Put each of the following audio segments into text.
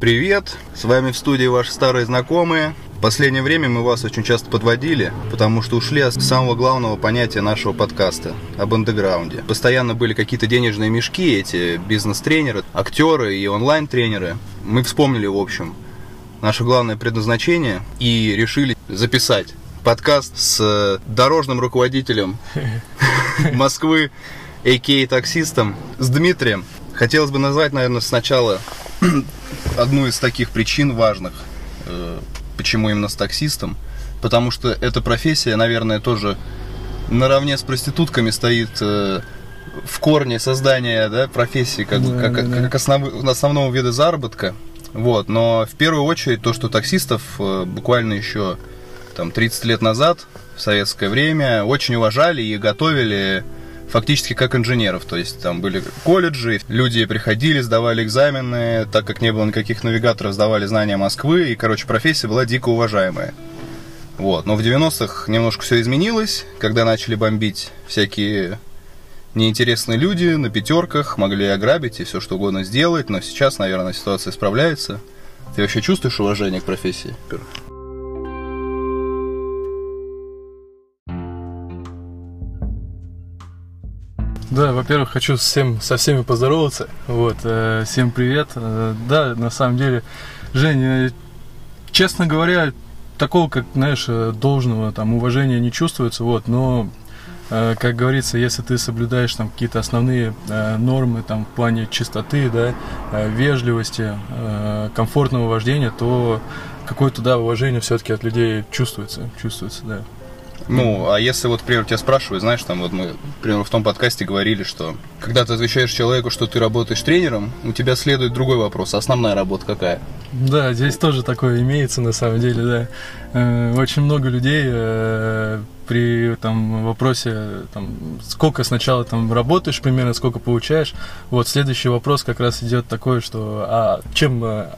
Привет! С вами в студии ваши старые знакомые. В последнее время мы вас очень часто подводили, потому что ушли от самого главного понятия нашего подкаста – об андеграунде. Постоянно были какие-то денежные мешки, эти бизнес-тренеры, актеры и онлайн-тренеры. Мы вспомнили, в общем, наше главное предназначение и решили записать подкаст с дорожным руководителем Москвы, а.к.а. таксистом, с Дмитрием. Хотелось бы назвать, наверное, сначала одну из таких причин важных, э, почему именно с таксистом. Потому что эта профессия, наверное, тоже наравне с проститутками стоит э, в корне создания да, профессии как, да, как, да. как основ, основного вида заработка. Вот. Но в первую очередь то, что таксистов э, буквально еще там, 30 лет назад, в советское время, очень уважали и готовили фактически как инженеров. То есть там были колледжи, люди приходили, сдавали экзамены, так как не было никаких навигаторов, сдавали знания Москвы, и, короче, профессия была дико уважаемая. Вот. Но в 90-х немножко все изменилось, когда начали бомбить всякие неинтересные люди на пятерках, могли ограбить и все что угодно сделать, но сейчас, наверное, ситуация исправляется. Ты вообще чувствуешь уважение к профессии? Да, во-первых, хочу всем, со всеми поздороваться. Вот, э, всем привет. Э, да, на самом деле, Женя, честно говоря, такого, как, знаешь, э, должного там уважения не чувствуется, вот, но э, как говорится, если ты соблюдаешь там какие-то основные э, нормы там в плане чистоты, да, э, вежливости, э, комфортного вождения, то какое-то да уважение все-таки от людей чувствуется, чувствуется, да. Ну, а если вот, например, тебя спрашивают, знаешь, там вот мы, например, в том подкасте говорили, что когда ты отвечаешь человеку, что ты работаешь тренером, у тебя следует другой вопрос. Основная работа какая? Да, здесь тоже такое имеется на самом деле, да. Э, очень много людей э, при там вопросе, там, сколько сначала там работаешь примерно, сколько получаешь. Вот следующий вопрос как раз идет такой, что а чем э,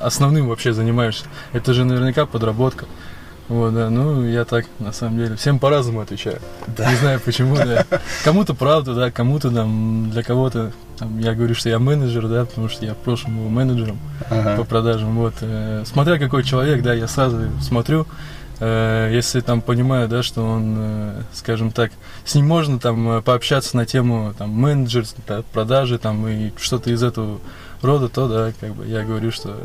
основным вообще занимаешься? Это же наверняка подработка. Вот, да, ну я так, на самом деле, всем по-разному отвечаю. Да. Не знаю почему, да. Кому-то правда, да, кому-то там, для кого-то, там, я говорю, что я менеджер, да, потому что я в прошлом был менеджером ага. по продажам, вот. Э, смотря какой человек, да, я сразу смотрю, э, если там понимаю, да, что он, э, скажем так, с ним можно там э, пообщаться на тему там менеджер, да, продажи там и что-то из этого рода, то да, как бы я говорю, что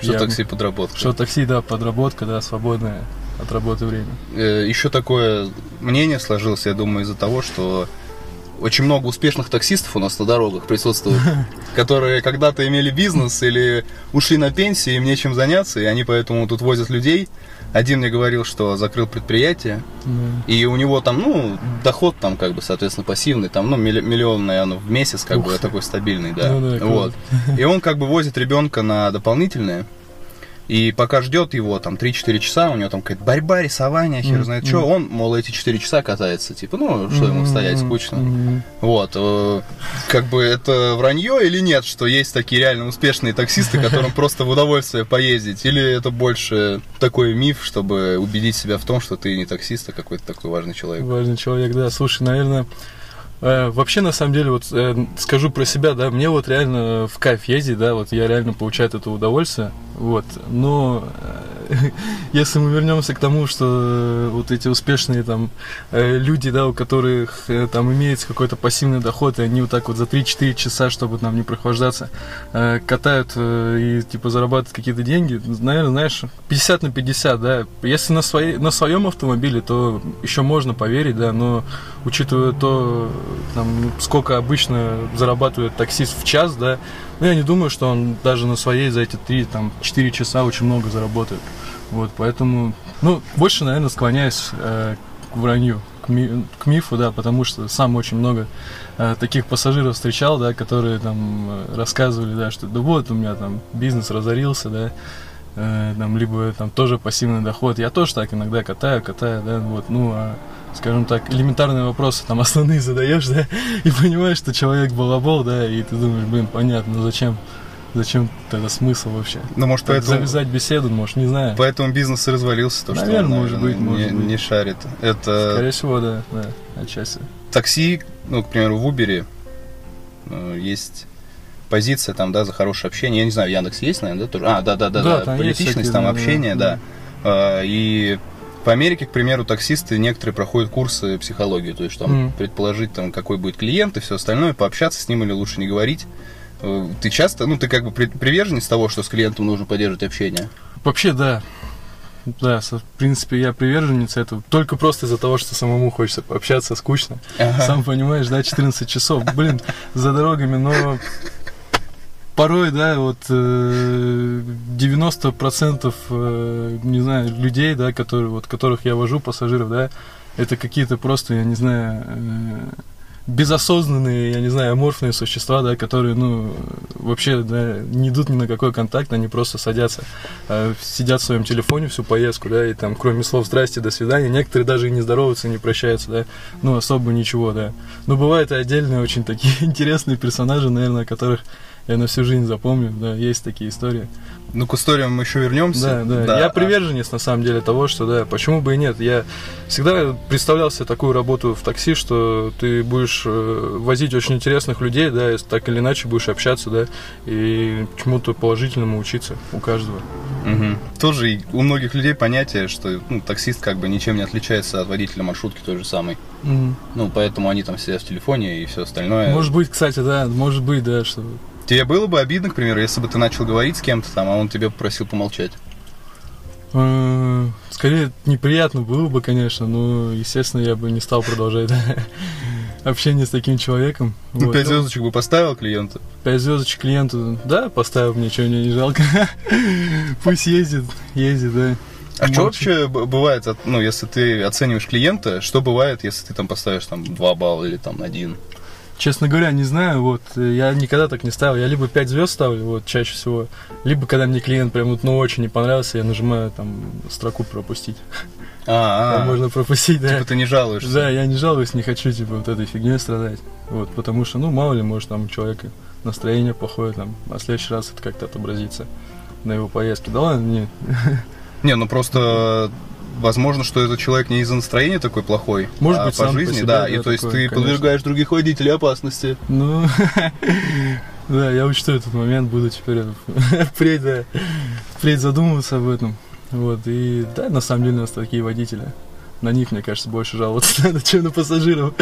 что я, такси подработка. Что такси, да, подработка, да, свободное от работы время. Э, еще такое мнение сложилось, я думаю, из-за того, что очень много успешных таксистов у нас на дорогах присутствует, которые когда-то имели бизнес или ушли на пенсию, им нечем заняться, и они поэтому тут возят людей. Один мне говорил, что закрыл предприятие, и у него там, ну, доход там как бы, соответственно, пассивный, там, ну, миллион, наверное, в месяц, как бы, такой стабильный, да. Ну, да вот. И он как бы возит ребенка на дополнительное, и пока ждет его, там, 3-4 часа, у него там какая-то борьба, рисование, хер mm-hmm. знает что, он, мол, эти 4 часа катается, типа, ну, что ему стоять, скучно. Mm-hmm. Вот, э, как бы это вранье или нет, что есть такие реально успешные таксисты, которым просто в удовольствие поездить, или это больше такой миф, чтобы убедить себя в том, что ты не таксист, а какой-то такой важный человек? Важный человек, да. Слушай, наверное, вообще, на самом деле, вот э, скажу про себя, да, мне вот реально в кайф ездить, да, вот я реально получаю это удовольствие, вот, но э, если мы вернемся к тому, что э, вот эти успешные там э, люди, да, у которых э, там имеется какой-то пассивный доход, и они вот так вот за 3-4 часа, чтобы там не прохлаждаться, э, катают э, и типа зарабатывают какие-то деньги, наверное, знаешь, 50 на 50, да, если на, своей, на своем автомобиле, то еще можно поверить, да, но учитывая то, там, сколько обычно зарабатывает таксист в час, да, ну, я не думаю, что он даже на своей за эти 3, там, 4 часа очень много заработает. Вот, поэтому, ну, больше, наверное, склоняюсь э, к вранью, к, ми, к мифу, да, потому что сам очень много э, таких пассажиров встречал, да, которые там э, рассказывали, да, что да вот у меня там бизнес разорился, да, э, там, либо там тоже пассивный доход. Я тоже так иногда катаю, катаю, да, вот, ну, а скажем так, элементарные вопросы там основные задаешь, да, и понимаешь, что человек балабол, да, и ты думаешь, блин, понятно, ну зачем, зачем тогда смысл вообще? Ну, может, так поэтому... Завязать беседу, может, не знаю. Поэтому бизнес и развалился, то, наверное, что он, может быть, может не, быть. не шарит. Это... Скорее всего, да, да, отчасти. Такси, ну, к примеру, в Uber э, есть позиция там, да, за хорошее общение. Я не знаю, Яндекс есть, наверное, да, тоже? А, да, да, да, Да, есть политичность, всякие, там общение, да, да. А, И в Америке, к примеру, таксисты некоторые проходят курсы психологии, то есть там Мгм. предположить, там, какой будет клиент и все остальное, пообщаться с ним или лучше не говорить. Э, Ты часто, ну, ты как бы при- приверженец того, что с клиентом нужно поддерживать общение? Вообще, да. Да, в принципе, я приверженец этого. Только просто из-за того, что самому хочется пообщаться, скучно. Ага. Сам понимаешь, да, 14 часов, блин, за дорогами, но порой, да, вот э, 90% э, не знаю, людей, да, которые, вот, которых я вожу, пассажиров, да, это какие-то просто, я не знаю, э, безосознанные, я не знаю, аморфные существа, да, которые, ну, вообще, да, не идут ни на какой контакт, они просто садятся, сидят в своем телефоне всю поездку, да, и там, кроме слов «здрасте», «до свидания», некоторые даже и не здороваются, не прощаются, да, ну, особо ничего, да. Но бывают и отдельные очень такие интересные персонажи, наверное, которых я на всю жизнь запомню, да, есть такие истории. Ну, к историям мы еще вернемся. Да, да, Я а- приверженец, на самом деле, того, что, да, почему бы и нет. Я всегда представлял себе такую работу в такси, что ты будешь э, возить очень интересных людей, да, и так или иначе будешь общаться, да, и чему-то положительному учиться у каждого. Мгм. Тоже у многих людей понятие, что ну, таксист как бы ничем не отличается от водителя маршрутки той же самой. Ну, поэтому они там сидят в телефоне и все остальное. Может быть, кстати, да, может быть, да, что Тебе было бы обидно, к примеру, если бы ты начал говорить с кем-то там, а он тебе попросил помолчать? Э, Скорее, неприятно было бы, конечно, но, естественно, я бы не стал продолжать общение с таким человеком. Ну, Вот. пять звездочек бы поставил клиенту. Пять звездочек клиенту, да, поставил, ничего мне не жалко. Пусть ездит, ездит, да. А что Молча. вообще бывает, ну, если ты оцениваешь клиента, что бывает, если ты там поставишь там 2 балла или там 1? Честно говоря, не знаю, вот, э, я никогда так не ставил. Я либо 5 звезд ставлю, вот, чаще всего, либо когда мне клиент прям вот, ну, очень не понравился, я нажимаю там строку пропустить. А, Там а, можно пропустить, да. типа ты не жалуешься. Да, я не жалуюсь, не хочу, типа, вот этой фигней страдать. Вот, потому что, ну, мало ли, может, там у человека настроение плохое, там, а в следующий раз это как-то отобразится на его поездке. Да ладно, не. Не, ну просто возможно, что этот человек не из-за настроения такой плохой, Может а быть, по сам по жизни, себе, да. да, И то есть такой, ты конечно. подвергаешь других водителей опасности. Ну, да, я учту этот момент, буду теперь впредь, да, впредь задумываться об этом. Вот, и да, на самом деле у нас такие водители. На них, мне кажется, больше жаловаться надо, чем на пассажиров.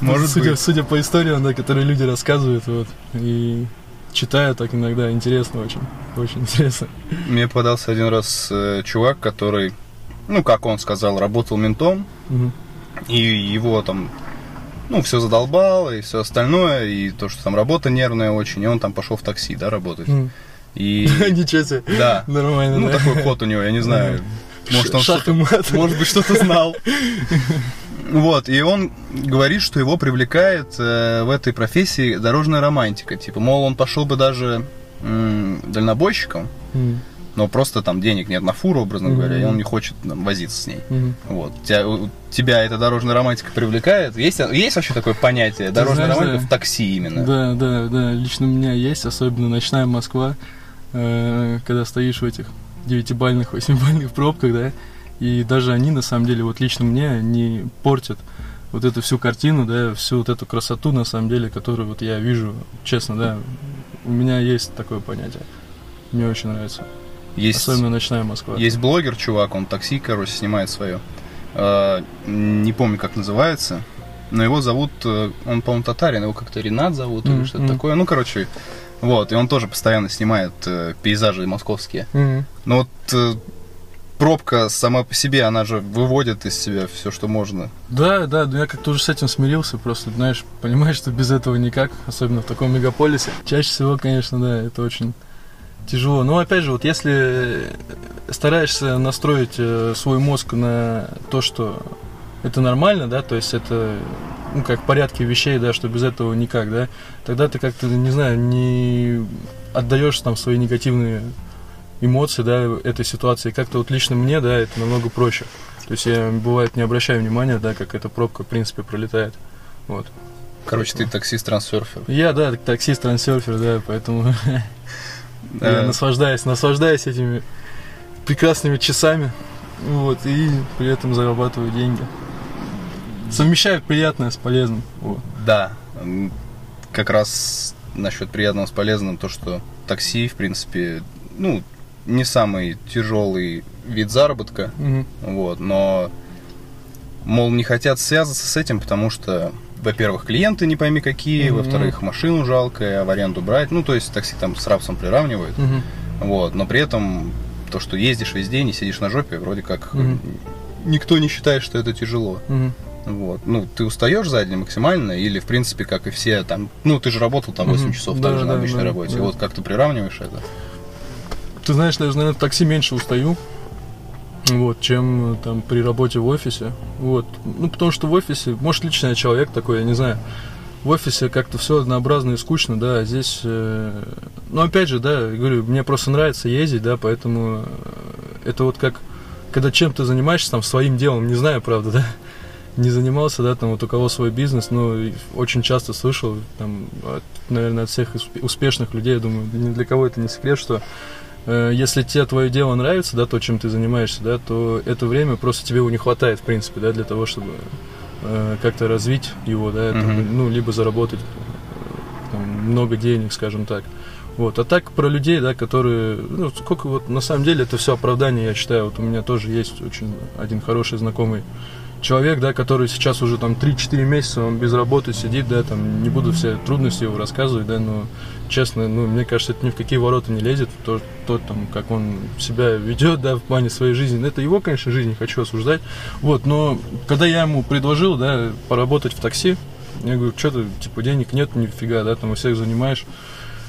Может судя, быть. судя по историям, да, которые люди рассказывают, вот, и читаю так иногда, интересно очень, очень интересно. Мне подался один раз э, чувак, который, ну, как он сказал, работал ментом, Мгм. и его там, ну, все задолбало, и все остальное, и то, что там работа нервная очень, и он там пошел в такси, да, работать. Мгм. И, Ничего себе. да, Нормально, ну, да? такой ход у него, я не знаю, может, он что-то, может быть, что-то знал. Вот, и он говорит, что его привлекает э, в этой профессии дорожная романтика. Типа, мол, он пошел бы даже м, дальнобойщиком, Мгм. Но просто там денег нет на фуру, образно Мгм. говоря, и он не хочет там, возиться с ней. Мгм. Вот. Тебя, тебя эта дорожная романтика привлекает? Есть, есть вообще такое понятие? Дорожная знаешь, романтика да. в такси именно. Да, да, да. Лично у меня есть, особенно ночная Москва, э, когда стоишь в этих девятибальных, восьмибальных пробках, да, и даже они, на самом деле, вот лично мне не портят вот эту всю картину, да, всю вот эту красоту, на самом деле, которую вот я вижу, честно, да, у меня есть такое понятие. Мне очень нравится. Есть, Особенно ночная Москва. есть блогер, чувак, он такси, короче, снимает свое. Э, не помню, как называется. Но его зовут, э, он, по-моему, татарин, его как-то Ренат зовут или Мгм, что-то мгм. такое. Ну, короче, вот, и он тоже постоянно снимает э, пейзажи московские. Мгм. Но вот э, пробка сама по себе, она же выводит из себя все, что можно. Да, да, но я как-то уже с этим смирился, просто, знаешь, понимаешь, что без этого никак, особенно в таком мегаполисе. Чаще всего, конечно, да, это очень тяжело. Но опять же, вот если стараешься настроить э, свой мозг на то, что это нормально, да, то есть это, ну, как в порядке вещей, да, что без этого никак, да, тогда ты как-то, не знаю, не отдаешь там свои негативные эмоции, да, этой ситуации. Как-то вот лично мне, да, это намного проще. То есть я, бывает, не обращаю внимания, да, как эта пробка, в принципе, пролетает. Вот. Короче, ты таксист-трансерфер. Я, да, таксист, трансерфер, да, поэтому я наслаждаюсь, наслаждаюсь этими прекрасными часами, вот, и при этом зарабатываю деньги. Совмещаю приятное с полезным. Вот. Да, как раз насчет приятного с полезным, то, что такси, в принципе, ну, не самый тяжелый вид заработка, Мгм. вот, но, мол, не хотят связываться с этим, потому что, во-первых, клиенты не пойми какие, Мгм. во-вторых, машину жалко, а в аренду брать, ну, то есть такси там с рапсом приравнивают, Мгм. вот, но при этом то, что ездишь весь день и сидишь на жопе, вроде как Мгм. никто не считает, что это тяжело. Мгм. Вот. Ну, ты устаешь сзади максимально, или, в принципе, как и все, там, ну, ты же работал там 8 Мгм. часов Да, также на да, обычной да, работе. да. Вот как ты приравниваешь это? Ты знаешь, даже, наверное, в такси меньше устаю, вот, чем э, там при работе в офисе. Вот. Ну, потому что в офисе, может, лично я человек такой, я не знаю. В офисе как-то все однообразно и скучно, да, а здесь, э, ну, опять же, да, говорю, мне просто нравится ездить, да, поэтому э, это вот как, когда чем-то занимаешься, там, своим делом, не знаю, правда, да, не занимался, да, там, вот у кого свой бизнес, но очень часто слышал, там, от, наверное, от всех усп- успешных людей, я думаю, ни для кого это не секрет, что если тебе твое дело нравится, да, то, чем ты занимаешься, да, то это время просто тебе его не хватает, в принципе, да, для того, чтобы э, как-то развить его, да, там, Мгм. ну, либо заработать э, там, много денег, скажем так. Вот. А так про людей, да, которые, ну, сколько вот, на самом деле, это все оправдание, я считаю, вот у меня тоже есть очень один хороший знакомый человек, да, который сейчас уже там 3-4 месяца, он без работы сидит, да, там, не буду все трудности его рассказывать, да, но, честно, ну, мне кажется, это ни в какие ворота не лезет, то, то там, как он себя ведет, да, в плане своей жизни, это его, конечно, жизнь, не хочу осуждать, вот, но, когда я ему предложил, да, поработать в такси, я говорю, что ты, типа, денег нет, нифига, да, там, у всех занимаешь,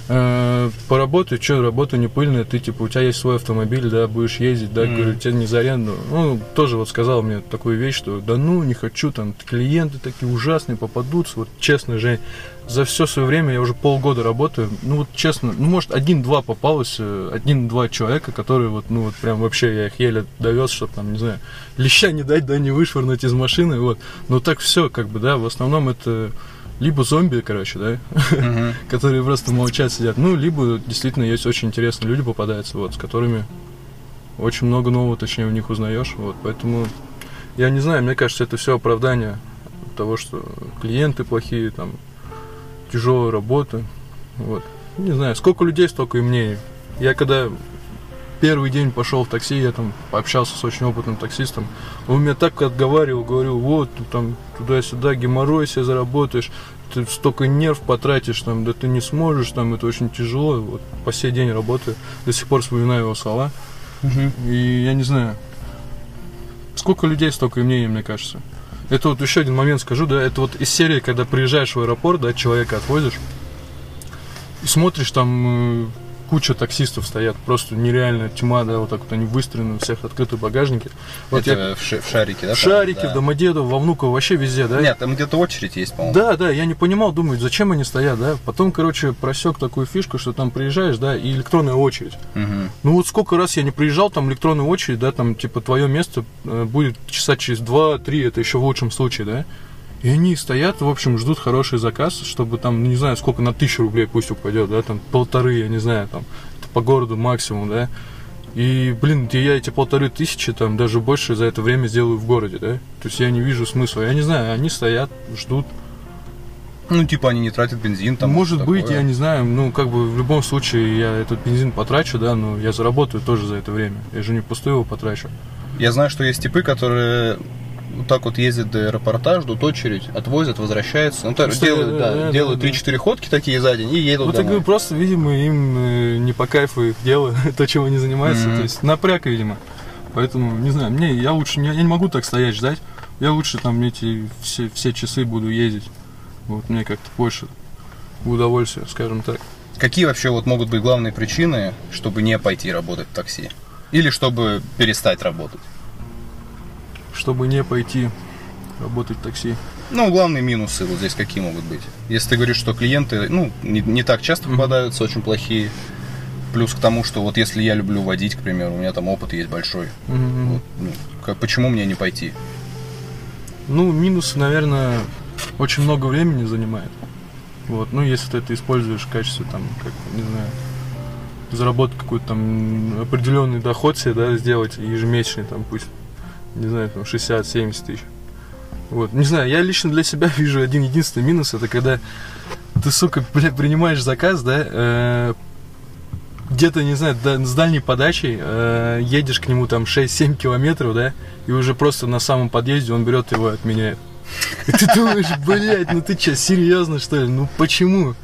Э, поработай, что, работа не пыльная, ты, типа, у тебя есть свой автомобиль, да, будешь ездить, да, Мгм. говорю, тебе не за аренду. Ну, тоже вот сказал мне такую вещь, что, да ну, не хочу, там, клиенты такие ужасные попадутся, вот, честно, Жень, за все свое время я уже полгода работаю, ну, вот, честно, ну, может, один-два попалось, э, один-два человека, которые, вот, ну, вот, прям вообще, я их еле довез, чтобы, там, не знаю, леща не дать, да, не вышвырнуть из машины, вот, но так все, как бы, да, в основном это либо зомби, короче, да, которые просто молчат, сидят. Ну, либо действительно есть очень интересные люди попадаются, вот, с которыми очень много нового, точнее, у них узнаешь. Вот, поэтому я не знаю, мне кажется, это все оправдание того, что клиенты плохие, там, тяжелая работа. Вот. Не знаю, сколько людей, столько и мнений. Я когда первый день пошел в такси, я там пообщался с очень опытным таксистом. Он меня так отговаривал, говорил, вот, ты там туда-сюда геморрой себе заработаешь, ты столько нерв потратишь, там, да ты не сможешь, там, это очень тяжело. Вот по сей день работаю, до сих пор вспоминаю его слова. Мгм. И я не знаю, сколько людей, столько и мнений, мне кажется. Это вот еще один момент скажу, да, это вот из серии, когда приезжаешь в аэропорт, да, человека отвозишь, и смотришь, там э, куча таксистов стоят, просто нереальная тьма, да, вот так вот они выстроены, у всех открыты багажники. Вот Это я в, ш- в шарике, да? в? Шарике, Да. в Домодедово, во Внуково, вообще везде, да? Нет, там где-то очередь есть, по-моему. Да, да, я не понимал, думаю, зачем они стоят, да? Потом, короче, просек такую фишку, что там приезжаешь, да, и электронная очередь. Мгм. Ну вот сколько раз я не приезжал, там электронная очередь, да, там типа твое место э, будет часа через 2-3, это еще в лучшем случае, да. И они стоят, в общем, ждут хороший заказ, чтобы там, ну, не знаю, сколько на тысячу рублей пусть упадет, да, там полторы, я не знаю, там, это по городу максимум, да. И, блин, я эти полторы тысячи, там, даже больше за это время сделаю в городе, да. То есть я не вижу смысла. Я не знаю, они стоят, ждут. Ну, типа они не тратят бензин там. Может быть, такое. я не знаю, ну, как бы в любом случае я этот бензин потрачу, да, но я заработаю тоже за это время. Я же не пустую его потрачу. Я знаю, что есть типы, которые вот так вот ездят до аэропорта, ждут очередь, отвозят, возвращаются. Ну, так, делают, да, да, да, делают да. 3-4 ходки такие за день и едут Вот я домой. говорю, просто, видимо, им э, не по кайфу их дело, то, чем они занимаются, Мгм. то есть напряг, видимо. Поэтому, не знаю, мне, я лучше, не, я не могу так стоять, ждать, я лучше там эти все, все часы буду ездить. Вот мне как-то больше удовольствия, скажем так. Какие вообще вот могут быть главные причины, чтобы не пойти работать в такси? Или чтобы перестать работать? Чтобы не пойти работать в такси. Ну, главные минусы вот здесь какие могут быть? Если ты говоришь, что клиенты, ну, не, не так часто попадаются, очень плохие. Плюс к тому, что вот если я люблю водить, к примеру, у меня там опыт есть большой. Мгм. Вот, ну, как- почему мне не пойти? Ну, минусы, наверное, очень много времени занимает. Вот, ну, если ты это используешь в качестве, там, как, не знаю, заработать какой-то там определенный доход себе, да, сделать ежемесячный, там, пусть, не знаю, там, 60-70 тысяч. Вот, не знаю, я лично для себя вижу один единственный минус, это когда ты, сука, блядь, принимаешь заказ, да, э, где-то, не знаю, да, с дальней подачей, э, едешь к нему там 6-7 километров, да, и уже просто на самом подъезде он берет его и отменяет. И ты думаешь, блядь, ну ты что, серьезно, что ли? Ну почему?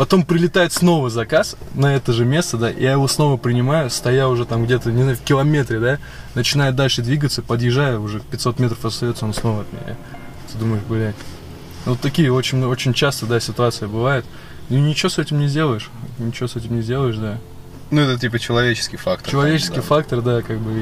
Потом прилетает снова заказ на это же место, да, я его снова принимаю, стоя уже там где-то, не знаю, в километре, да, начинаю дальше двигаться, подъезжаю, уже 500 метров остается, он снова от меня. Ты думаешь, блядь. Вот такие очень, очень часто, да, ситуации бывают. И ничего с этим не сделаешь. Ничего с этим не сделаешь, да. Ну, это типа человеческий фактор. Человеческий там, да. фактор, да, как бы,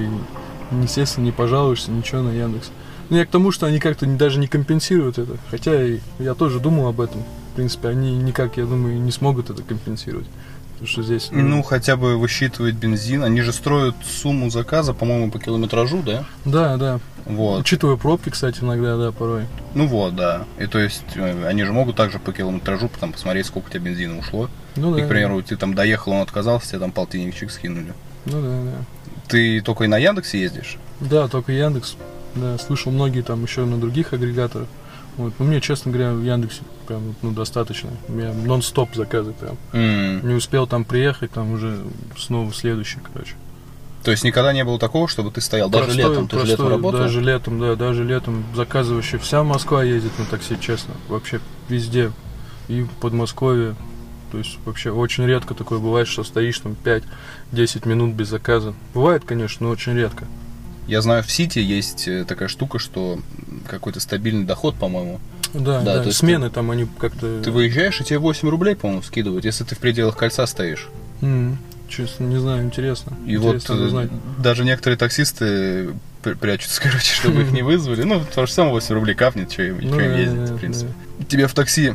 и, естественно, не пожалуешься, ничего на Яндекс. Ну, я к тому, что они как-то даже не компенсируют это. Хотя и я тоже думал об этом. В принципе, они никак, я думаю, не смогут это компенсировать. Потому что здесь... Ну, хотя бы высчитывать бензин. Они же строят сумму заказа, по-моему, по километражу, да? Да, да. Вот. Учитывая пробки, кстати, иногда, да, порой. Ну вот, да. И то есть э, они же могут также по километражу там посмотреть, сколько у тебя бензина ушло. Ну да. И, к примеру, ты там доехал, он отказался, тебе там полтинничек скинули. Ну да, да. Ты только и на Яндексе ездишь? Да, только Яндекс. Да, слышал многие там еще на других агрегаторах. Вот. Но мне, честно говоря, в Яндексе прям ну, достаточно. У меня нон-стоп заказы прям. М. Не успел там приехать, там уже снова следующий, короче. То есть никогда не было такого, чтобы ты стоял, даже Простой- летом, ты же летом простой, работал? Даже летом, да, даже летом заказывающая. Вся Москва ездит на такси, честно. Вообще везде. И в Подмосковье. То есть вообще очень редко такое бывает, что стоишь там 5-10 минут без заказа. Бывает, конечно, но очень редко. Я знаю, в Сити есть э, такая штука, что какой-то стабильный доход, по-моему. Да, Да, да, то смены там они как-то... Ты выезжаешь, и тебе 8 рублей, по-моему, скидывают, если ты в пределах кольца стоишь. М, Честно, не знаю, интересно. И Интересно вот э, узнать. даже некоторые таксисты пр- прячутся, короче, чтобы их не вызвали. Ну, то же самое 8 рублей капнет, что им, Ну им ездить, да, в принципе. Тебе в такси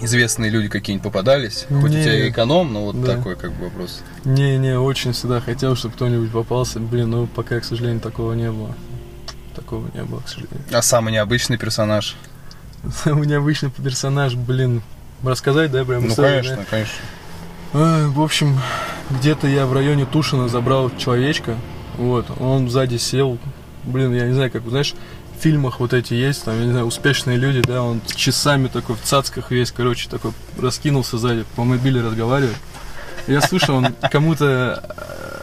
известные люди какие-нибудь попадались? Хоть у тебя и эконом, но вот Да. такой как бы вопрос. Не-не, очень всегда хотел, чтобы кто-нибудь попался. Блин, ну пока, к сожалению, такого не было. Такого не было, к сожалению. А самый необычный персонаж? Самый необычный персонаж, блин. Рассказать, да, прям Ну, историю, конечно, да? конечно. Э, В общем, где-то я в районе Тушина забрал человечка. Вот, он сзади сел. Блин, я не знаю, как, знаешь, фильмах вот эти есть, там, я не знаю, успешные люди, да, он часами такой в цацках весь, короче, такой раскинулся сзади, по мобиле разговаривает. Я слышу, он кому-то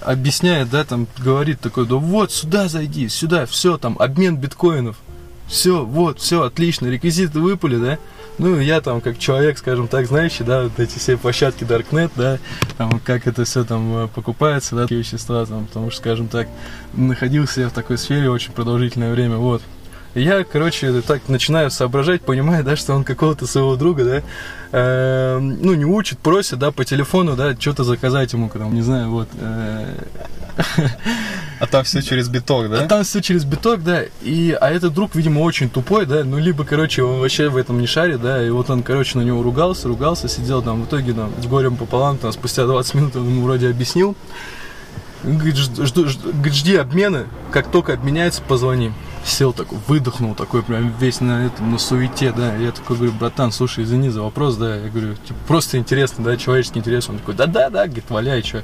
э, объясняет, да, там, говорит такой, да вот, сюда зайди, сюда, все, там, обмен биткоинов. Все, вот, все, отлично, реквизиты выпали, да. Ну, я там, как человек, скажем так, знающий, да, вот эти все площадки Darknet, да, там, как это все там э, покупается, да, такие вещества, там, потому что, скажем так, находился я в такой сфере очень продолжительное время, вот. Я, короче, так начинаю соображать, понимаю, да, что он какого-то своего друга, да, э, ну, не учит, просит, да, по телефону, да, что-то заказать ему, там, не знаю, вот. э, А там все через биток, да? а там все через биток, да. И, а этот друг, видимо, очень тупой, да. Ну, либо, короче, он вообще в этом не шарит, да. И вот он, короче, на него ругался, ругался, сидел там. В итоге, там, с горем пополам, там, спустя 20 минут он ему вроде объяснил. Говорит, «Жд- жду- жд- говорит, жди обмены, как только обменяется, позвони. Сел такой, выдохнул такой, прям весь на этом, на суете, да. Я такой говорю, братан, слушай, извини за вопрос, да. Я говорю, типа, просто интересно, да, человеческий интерес. Он такой, да-да-да, говорит, валяй, что.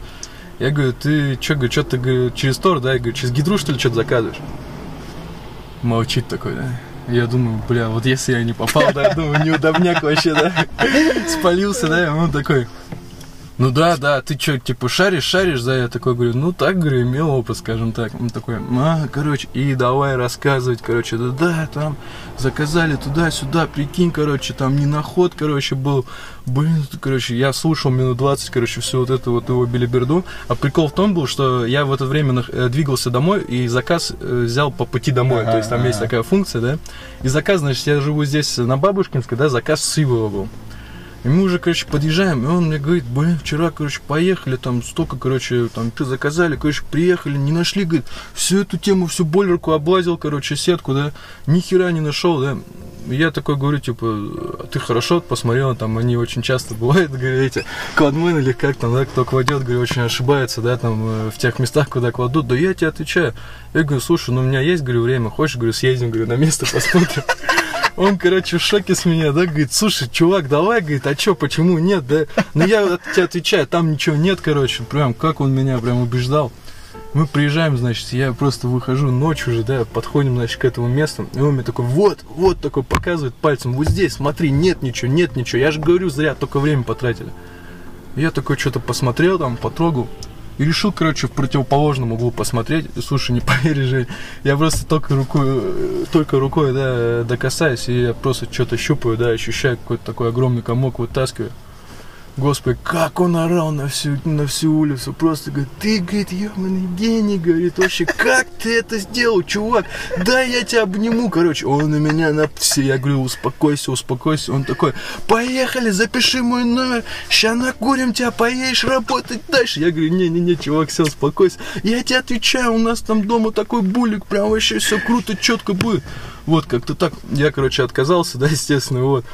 Я говорю, ты что, говорю, что ты говорю, через Тор, да? Я говорю, через Гидру, что ли, что-то заказываешь? Молчит такой, да? Я думаю, бля, вот если я не попал, да, я думаю, неудобняк вообще, да? Спалился, да? Он такой, ну да, да, ты что, типа, шаришь, шаришь, да? Я такой говорю, ну так, говорю, имел опыт, скажем так. Он такой, а, короче, и давай рассказывать, короче, да, да, там заказали туда-сюда, прикинь, короче, там не на ход, короче, был. Блин, короче, я слушал минут 20, короче, всю вот эту вот его билиберду. А прикол в том был, что я в это время э, двигался домой и заказ э, взял по пути домой. Ага, То есть там есть такая функция, да? И заказ, значит, я живу здесь на Бабушкинской, да, заказ с Ивово был. И мы уже, короче, подъезжаем, и он мне говорит, блин, вчера, короче, поехали, там столько, короче, там, что заказали, короче, приехали, не нашли, говорит, всю эту тему, всю бойлерку облазил, короче, сетку, да, ни хера не нашел, да. Я такой говорю, типа, «А ты хорошо посмотрел, там, они очень часто бывают, говорю, эти, или как там, да, кто кладет, говорю, очень ошибается, да, там, э, в тех местах, куда кладут, да я тебе отвечаю. Я говорю, слушай, ну, у меня есть, говорю, время, хочешь, говорю, съездим, говорю, на место посмотрим. Он, короче, в шоке с меня, да, говорит, слушай, чувак, давай, говорит, а чё, почему нет, да? Ну, я от тебя отвечаю, там ничего нет, короче, прям, как он меня прям убеждал. Мы приезжаем, значит, я просто выхожу ночью уже, да, подходим, значит, к этому месту, и он мне такой, вот, вот, такой показывает пальцем, вот здесь, смотри, нет ничего, нет ничего, я же говорю, зря, только время потратили. Я такой что-то посмотрел там, потрогал, и решил, короче, в противоположном углу посмотреть. Слушай, не поверишь, Жень, я просто только рукой, только рукой, да, докасаюсь, и я просто что-то щупаю, да, ощущаю какой-то такой огромный комок, вытаскиваю. Господи, как он орал на всю, на всю улицу. Просто говорит, ты, говорит, ебаный гений, говорит, вообще, как ты это сделал, чувак? Да, я тебя обниму, короче. Он на меня на все. Я говорю, успокойся, успокойся. Он такой, поехали, запиши мой номер. Ща накурим тебя, поедешь работать дальше. Я говорю, не-не-не, чувак, все, успокойся. Я тебе отвечаю, у нас там дома такой булик, прям вообще все круто, четко будет. Вот, как-то так. Я, короче, отказался, да, естественно, вот.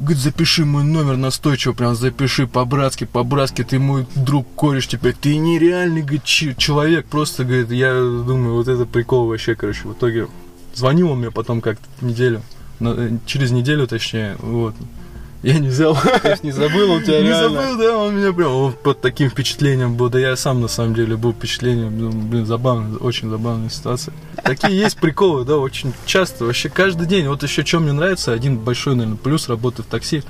Говорит, запиши мой номер настойчиво, прям запиши по-братски, по-братски, ты мой друг, кореш теперь, ты нереальный, говорит, человек, просто, говорит, я думаю, вот это прикол вообще, короче, в итоге звонил он мне потом как-то неделю, э, через неделю, точнее, вот, я не взял. То есть не забыл у тебя Не реально? забыл, да, он меня прям он под таким впечатлением был. Да я сам на самом деле был впечатлением. Ну, блин, забавно, очень забавная ситуация. Такие есть приколы, да, очень часто, вообще каждый день. Вот еще что мне нравится, один большой, наверное, плюс работы в такси.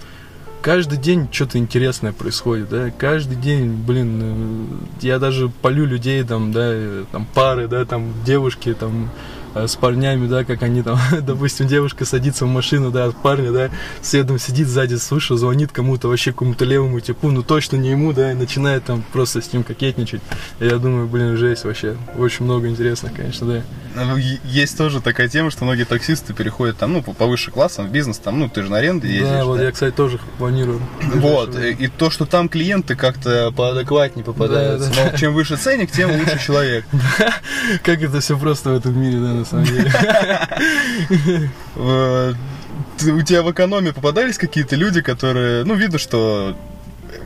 Каждый день что-то интересное происходит, да, каждый день, блин, э, я даже полю людей, там, да, э, там пары, да, там девушки, там, с парнями, да, как они там, допустим, девушка садится в машину, да, парня, да, следом сидит сзади, слушай, звонит кому-то, вообще какому-то левому типу, ну точно не ему, да, и начинает там просто с ним кокетничать. Я думаю, блин, жесть вообще. Очень много интересных, конечно, да. Ну, есть тоже такая тема, что многие таксисты переходят там, ну, по повыше классам, в бизнес, там, ну, ты же на аренде ездишь. Да, вот я, кстати, тоже планирую. Вот, и, и то, что там клиенты как-то поадекватнее попадаются. Да, да. Но чем выше ценник, тем лучше человек. Как это все просто в этом мире, да, на самом деле. Э, У тебя в экономе попадались какие-то люди, которые, ну, видно, что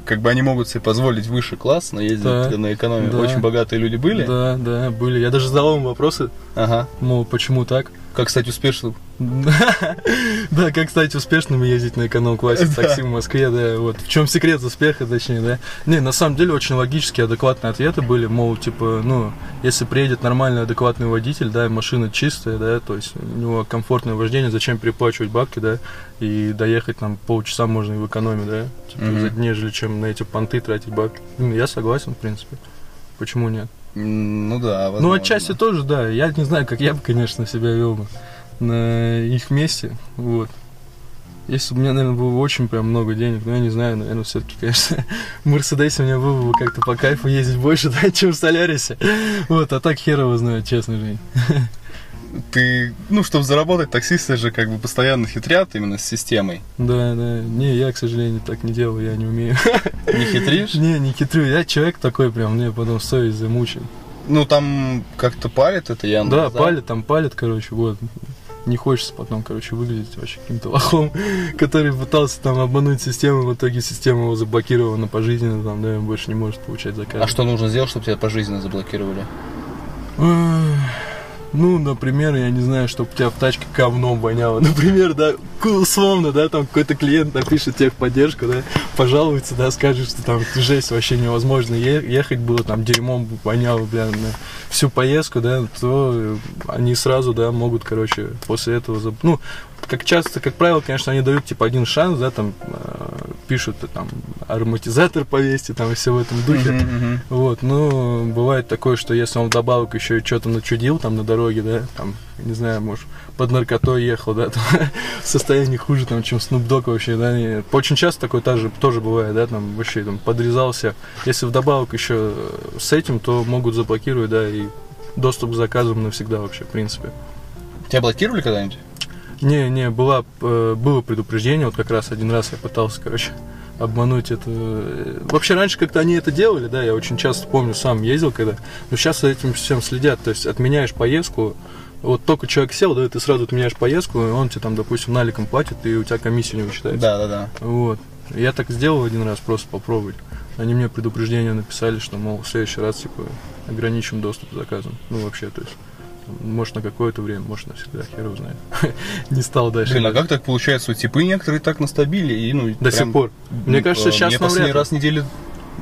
как бы они могут себе позволить выше класс, но ездят Да, на экономе. да. Очень богатые люди были. Да, да, были. Я даже задавал им вопросы, Ага. мол, почему так? Как стать успешным? Да, как стать успешным и ездить на эконом-классе такси в Москве, да, вот. В чем секрет успеха, точнее, да. Не, на самом деле очень логические, адекватные ответы были, мол, типа, ну, если приедет нормальный, адекватный водитель, да, машина чистая, да, то есть у него комфортное вождение, зачем переплачивать бабки, да, и доехать там полчаса можно и в экономе, да, типа, нежели чем на эти понты тратить бабки. Ну, я согласен, в принципе. Почему нет? Ну да, Ну, возможно. отчасти тоже, да. Я не знаю, как я бы, конечно, себя вел бы на их месте. Вот. Если бы у меня, наверное, было очень прям много денег, но я не знаю, наверное, все-таки, конечно, в Мерседесе мне было бы как-то по кайфу ездить больше, да, чем в Солярисе. Вот, а так хер его знает, честно, Жень. Ты, ну, чтобы заработать, таксисты же как бы постоянно хитрят именно с системой. Да, да. Не, я, к сожалению, так не делаю, я не умею. Не хитришь? Не, не хитрю. Я человек такой прям, мне потом совесть замучает. Ну, там как-то палит это Яндекс, Да, палит, там палит, короче, вот. Не хочется потом, короче, выглядеть вообще каким-то лохом, который пытался там обмануть систему, в итоге система его заблокировала на пожизненно, там, да, он больше не может получать заказы. А что нужно сделать, чтобы тебя пожизненно заблокировали? Ну, например, я не знаю, чтобы тебя в тачке говном воняло. Например, да, условно, да, там какой-то клиент напишет техподдержку, да, пожалуется, да, скажет, что там жесть вообще невозможно ехать было, там дерьмом воняло, бля, на всю поездку, да, то они сразу, да, могут, короче, после этого, ну, как часто, как правило, конечно, они дают, типа, один шанс, да, там, э, пишут, там, ароматизатор повесьте, там, и все в этом духе. Мгм, мгм. Вот, ну, бывает такое, что если он вдобавок еще что-то начудил там на дороге, да, там, не знаю, может, под наркотой ехал, да, там, в состоянии хуже, там, чем Snoop Dogg вообще, да, и очень часто такое тоже, тоже бывает, да, там, вообще, там, подрезался. Если вдобавок еще с этим, то могут заблокировать, да, и доступ к заказам навсегда вообще, в принципе. Тебя блокировали когда-нибудь? Не, не, была, э, было предупреждение, вот как раз один раз я пытался, короче, обмануть это. Э, Вообще раньше как-то они это делали, да, я очень часто помню, сам ездил когда, но сейчас за этим всем следят, то есть отменяешь поездку, вот только человек сел, да, ты сразу отменяешь поездку, и он тебе там, допустим, наликом платит, и у тебя комиссия не вычитается. Да, да, да. Вот. Я так сделал один раз, просто попробовать. Они мне предупреждение написали, что, мол, в следующий раз, типа, ограничим доступ к заказам. Ну, вообще, то есть, может, на какое-то время, может, навсегда, хер его знает. Не стал дальше. Блин, а как так получается? Вот типы некоторые так настабили и, ну, До сих пор. Мне кажется, Э, сейчас Мне последний раз недели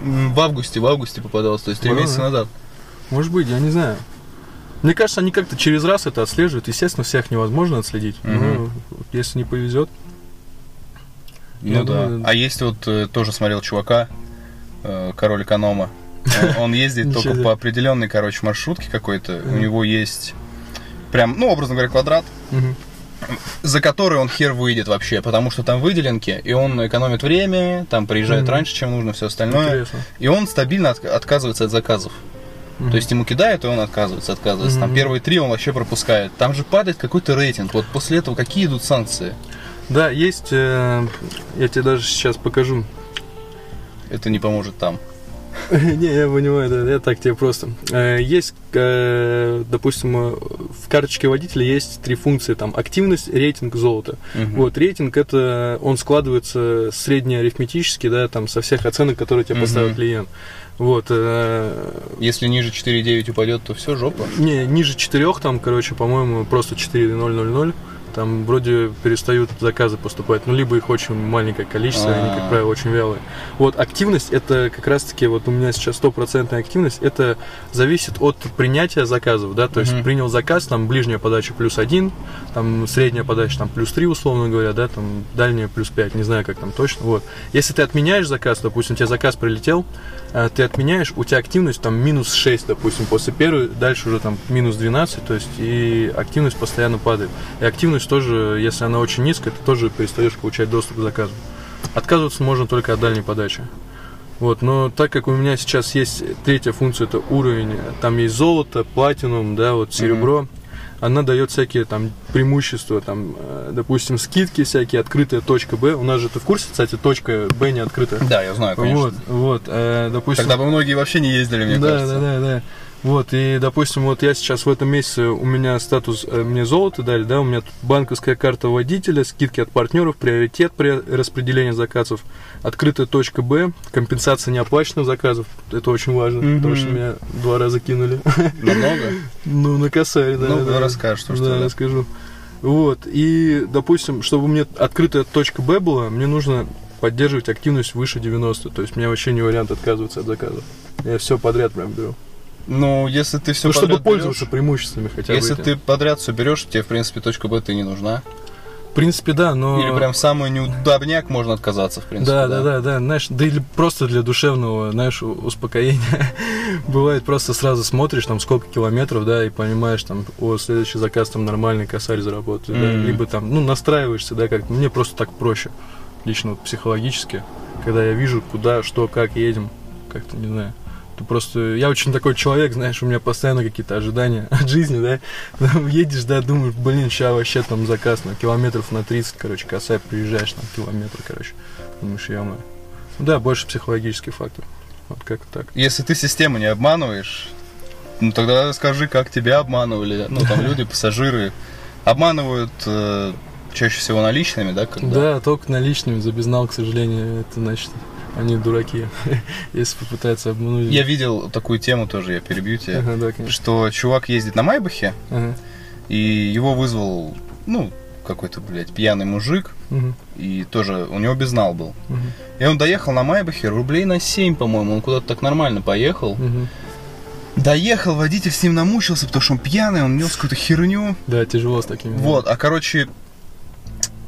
в августе, в августе попадался, то есть три Ну, месяца назад. Может быть, я не знаю. Мне кажется, они как-то через раз это отслеживают. Естественно, всех невозможно отследить. Но Мгм. если не повезет. Ну Я да. думаю- А есть вот э, тоже смотрел чувака, э, король эконома. Он- Он ездит только по определенной, короче, маршрутке какой-то. У него есть прям, ну, образно говоря, квадрат, за который он хер выйдет вообще, потому что там выделенки, и он экономит время, там приезжает раньше, чем нужно, все остальное. Интересно. И он стабильно от- отказывается от заказов. То есть ему кидают, и он отказывается, отказывается. Там первые три он вообще пропускает. Там же падает какой-то рейтинг. Вот после этого какие идут санкции? Да, есть, э, я тебе даже сейчас покажу. Это не поможет там. Не, я понимаю, да, я так тебе просто. Э, Есть, э, допустим, э, в карточке водителя есть три функции, там, активность, рейтинг, золото. Мгм. Вот, рейтинг это, он складывается среднеарифметически, да, там, со всех оценок, которые тебе Мгм. поставил клиент. Вот, Если ниже 4.9 упадет, то все, жопа. не, ниже четырех, там, короче, по-моему, просто 4.000, там вроде перестают заказы поступать, ну, либо их очень маленькое количество, они, А. как правило, очень вялые. Вот, активность, это как раз-таки, вот у меня сейчас стопроцентная активность, это зависит от принятия заказов, да, то есть Мгм. принял заказ, там, ближняя подача плюс один, там, средняя подача, там, плюс три, условно говоря, да, там, дальняя плюс пять, не знаю, как там точно, вот. Если ты отменяешь заказ, допустим, тебе заказ прилетел, а, ты отменяешь, у тебя активность там минус 6, допустим, после первой, дальше уже там минус 12, то есть и активность постоянно падает. И активность тоже, если она очень низкая, ты тоже перестаешь получать доступ к заказу. Отказываться можно только от дальней подачи. Вот, но так как у меня сейчас есть третья функция, это уровень, там есть золото, платинум, да, вот серебро, она дает всякие там преимущества, там, э, допустим, скидки всякие, открытая точка Б. У нас же ты в курсе, кстати, точка Б не открыта. Да, я знаю, конечно. Вот, вот, э, допустим. Тогда бы многие вообще не ездили, мне да, кажется. да, да, да. Вот, и, допустим, вот я сейчас в этом месяце, у меня статус, э, мне золото дали, да, у меня тут банковская карта водителя, скидки от партнеров, приоритет при распределении заказов, открытая точка Б, компенсация неоплаченных заказов, это очень важно, Мгм. потому что меня два раза кинули. Намного? Ну, на косарь, да. Ну, да. расскажешь, то, что Да, расскажу. Вот, и, допустим, чтобы меня открытая точка Б была, мне нужно поддерживать активность выше 90, то есть меня вообще не вариант отказываться от заказа. Я все подряд прям беру. Ну, если ты все ну, чтобы пользоваться преимуществами хотя бы. Если ты подряд все берешь, тебе, в принципе, точка Б ты не нужна. В принципе, да, но... Или прям самый неудобняк можно отказаться, в принципе. Да, да, да, да, знаешь, да или просто для душевного, знаешь, успокоения. Бывает просто сразу смотришь, там, сколько километров, да, и понимаешь, там, о, следующий заказ, там, нормальный косарь заработает, да, Мгм. либо там, ну, настраиваешься, да, как мне просто так проще, лично вот психологически, когда я вижу, куда, что, как едем, как-то, не знаю. То просто я очень такой человек, знаешь, у меня постоянно какие-то ожидания от жизни, да. Там едешь, да, думаешь, блин, сейчас вообще там заказ на километров на 30, короче, косарь, приезжаешь там километр, короче. Думаешь, я Ну да, больше психологический фактор. Вот как-то так. Если ты систему не обманываешь, ну тогда скажи, как тебя обманывали. Ну, там люди, пассажиры обманывают э, чаще всего наличными, да, когда? Да, только наличными за безнал, к сожалению, это значит, они дураки, если попытаются обмануть. Я видел такую тему тоже, я перебью тебя, Ага, да, конечно. что чувак ездит на Майбахе, Ага. и его вызвал, ну, какой-то, блядь, пьяный мужик, Мгм. и тоже у него безнал был. Мгм. И он доехал на Майбахе рублей на 7, по-моему, он куда-то так нормально поехал. Мгм. Доехал, водитель с ним намучился, потому что он пьяный, он нес какую-то херню. Да, тяжело с такими. Вот, а короче,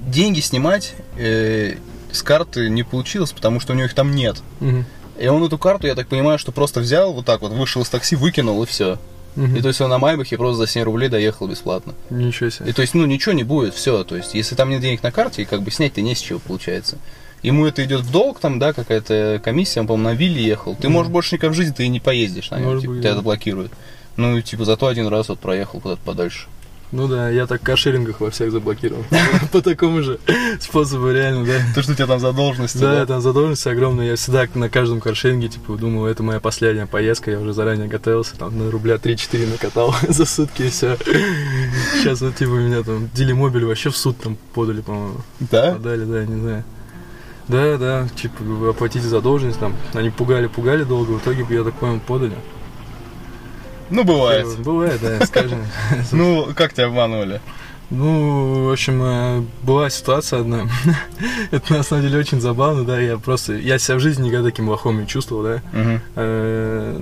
деньги снимать э, с карты не получилось, потому что у него их там нет. Мгм. И он эту карту, я так понимаю, что просто взял вот так вот, вышел из такси, выкинул и все. Мгм. И то есть он на Майбахе просто за 7 рублей доехал бесплатно. Ничего себе. И то есть, ну, ничего не будет, все. То есть, если там нет денег на карте, и как бы снять-то не с чего получается. Ему это идет в долг, там, да, какая-то комиссия, он, по-моему, на вилле ехал. Ты, Мгм. может, больше никогда в жизни ты и не поездишь на нем, типа, быть, тебя да. заблокируют. Ну, типа, зато один раз вот проехал куда-то подальше. Ну да, я так каршерингах во всех заблокировал. По такому же способу, реально, да. То, что у тебя там задолженности, Да, там задолженность огромная. Я всегда на каждом каршеринге, типа, думал, это моя последняя поездка, я уже заранее готовился, там, на рубля 3-4 накатал за сутки и все. Сейчас вот, типа, меня там Делимобиль вообще в суд там подали, по-моему. Да? Подали, да, не знаю. Да, да, типа, вы оплатите задолженность, там, они пугали-пугали долго, в итоге, я так понял, подали. Ну, бывает. Бывает, да, скажем. Ну, как тебя обманывали? Ну, в общем, э, была ситуация одна. Это на самом деле очень забавно, да. Я просто. Я себя в жизни никогда таким лохом не чувствовал, да. Э,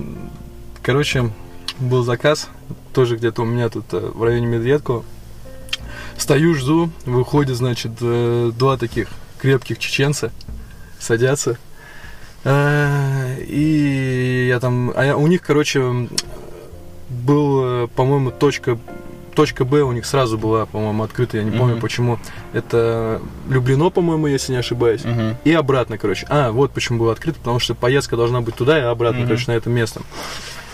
Короче, был заказ, тоже где-то у меня тут э, в районе Медведкова. Стою, жду, выходит, значит, два таких крепких чеченца, садятся. И я там, а я- у них, короче, был, э, по-моему, точка, точка Б у них сразу была, по-моему, открыта, я не помню Мгм. почему. Это Люблино, по-моему, если не ошибаюсь. Мгм. И обратно, короче. А, вот почему было открыто, потому что поездка должна быть туда и обратно, Мгм. короче, на это место.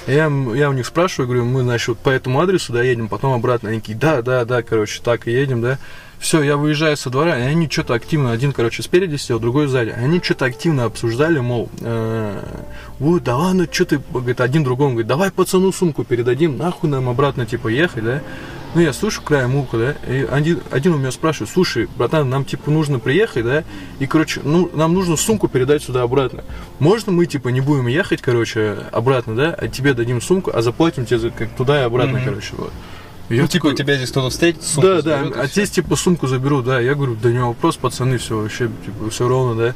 Я, я у них спрашиваю, говорю, мы, значит, вот по этому адресу, да, едем, потом обратно. Они такие, да, да, да, короче, так и едем, да. Все, я выезжаю со двора, и они что-то активно, один, короче, спереди сидел, другой сзади. Они что-то активно обсуждали, мол, э, вот, да ладно, что ты, говорит, один другому, говорит, давай пацану сумку передадим, нахуй нам обратно, типа, ехать, да. Ну, я слушаю краем уха, да, и один, один у меня спрашивает, слушай, братан, нам, типа, нужно приехать, да, и, короче, ну, нам нужно сумку передать сюда обратно. Можно мы, типа, не будем ехать, короче, обратно, да, а тебе дадим сумку, а заплатим тебе за- как туда и обратно, Мгм. короче, вот. Я Ну, типа, такой, тебя здесь кто-то встретит, сумку да, да, заберет, и а здесь типа сумку заберу, да. Я говорю, да не вопрос, пацаны, все вообще, типа, все ровно, да.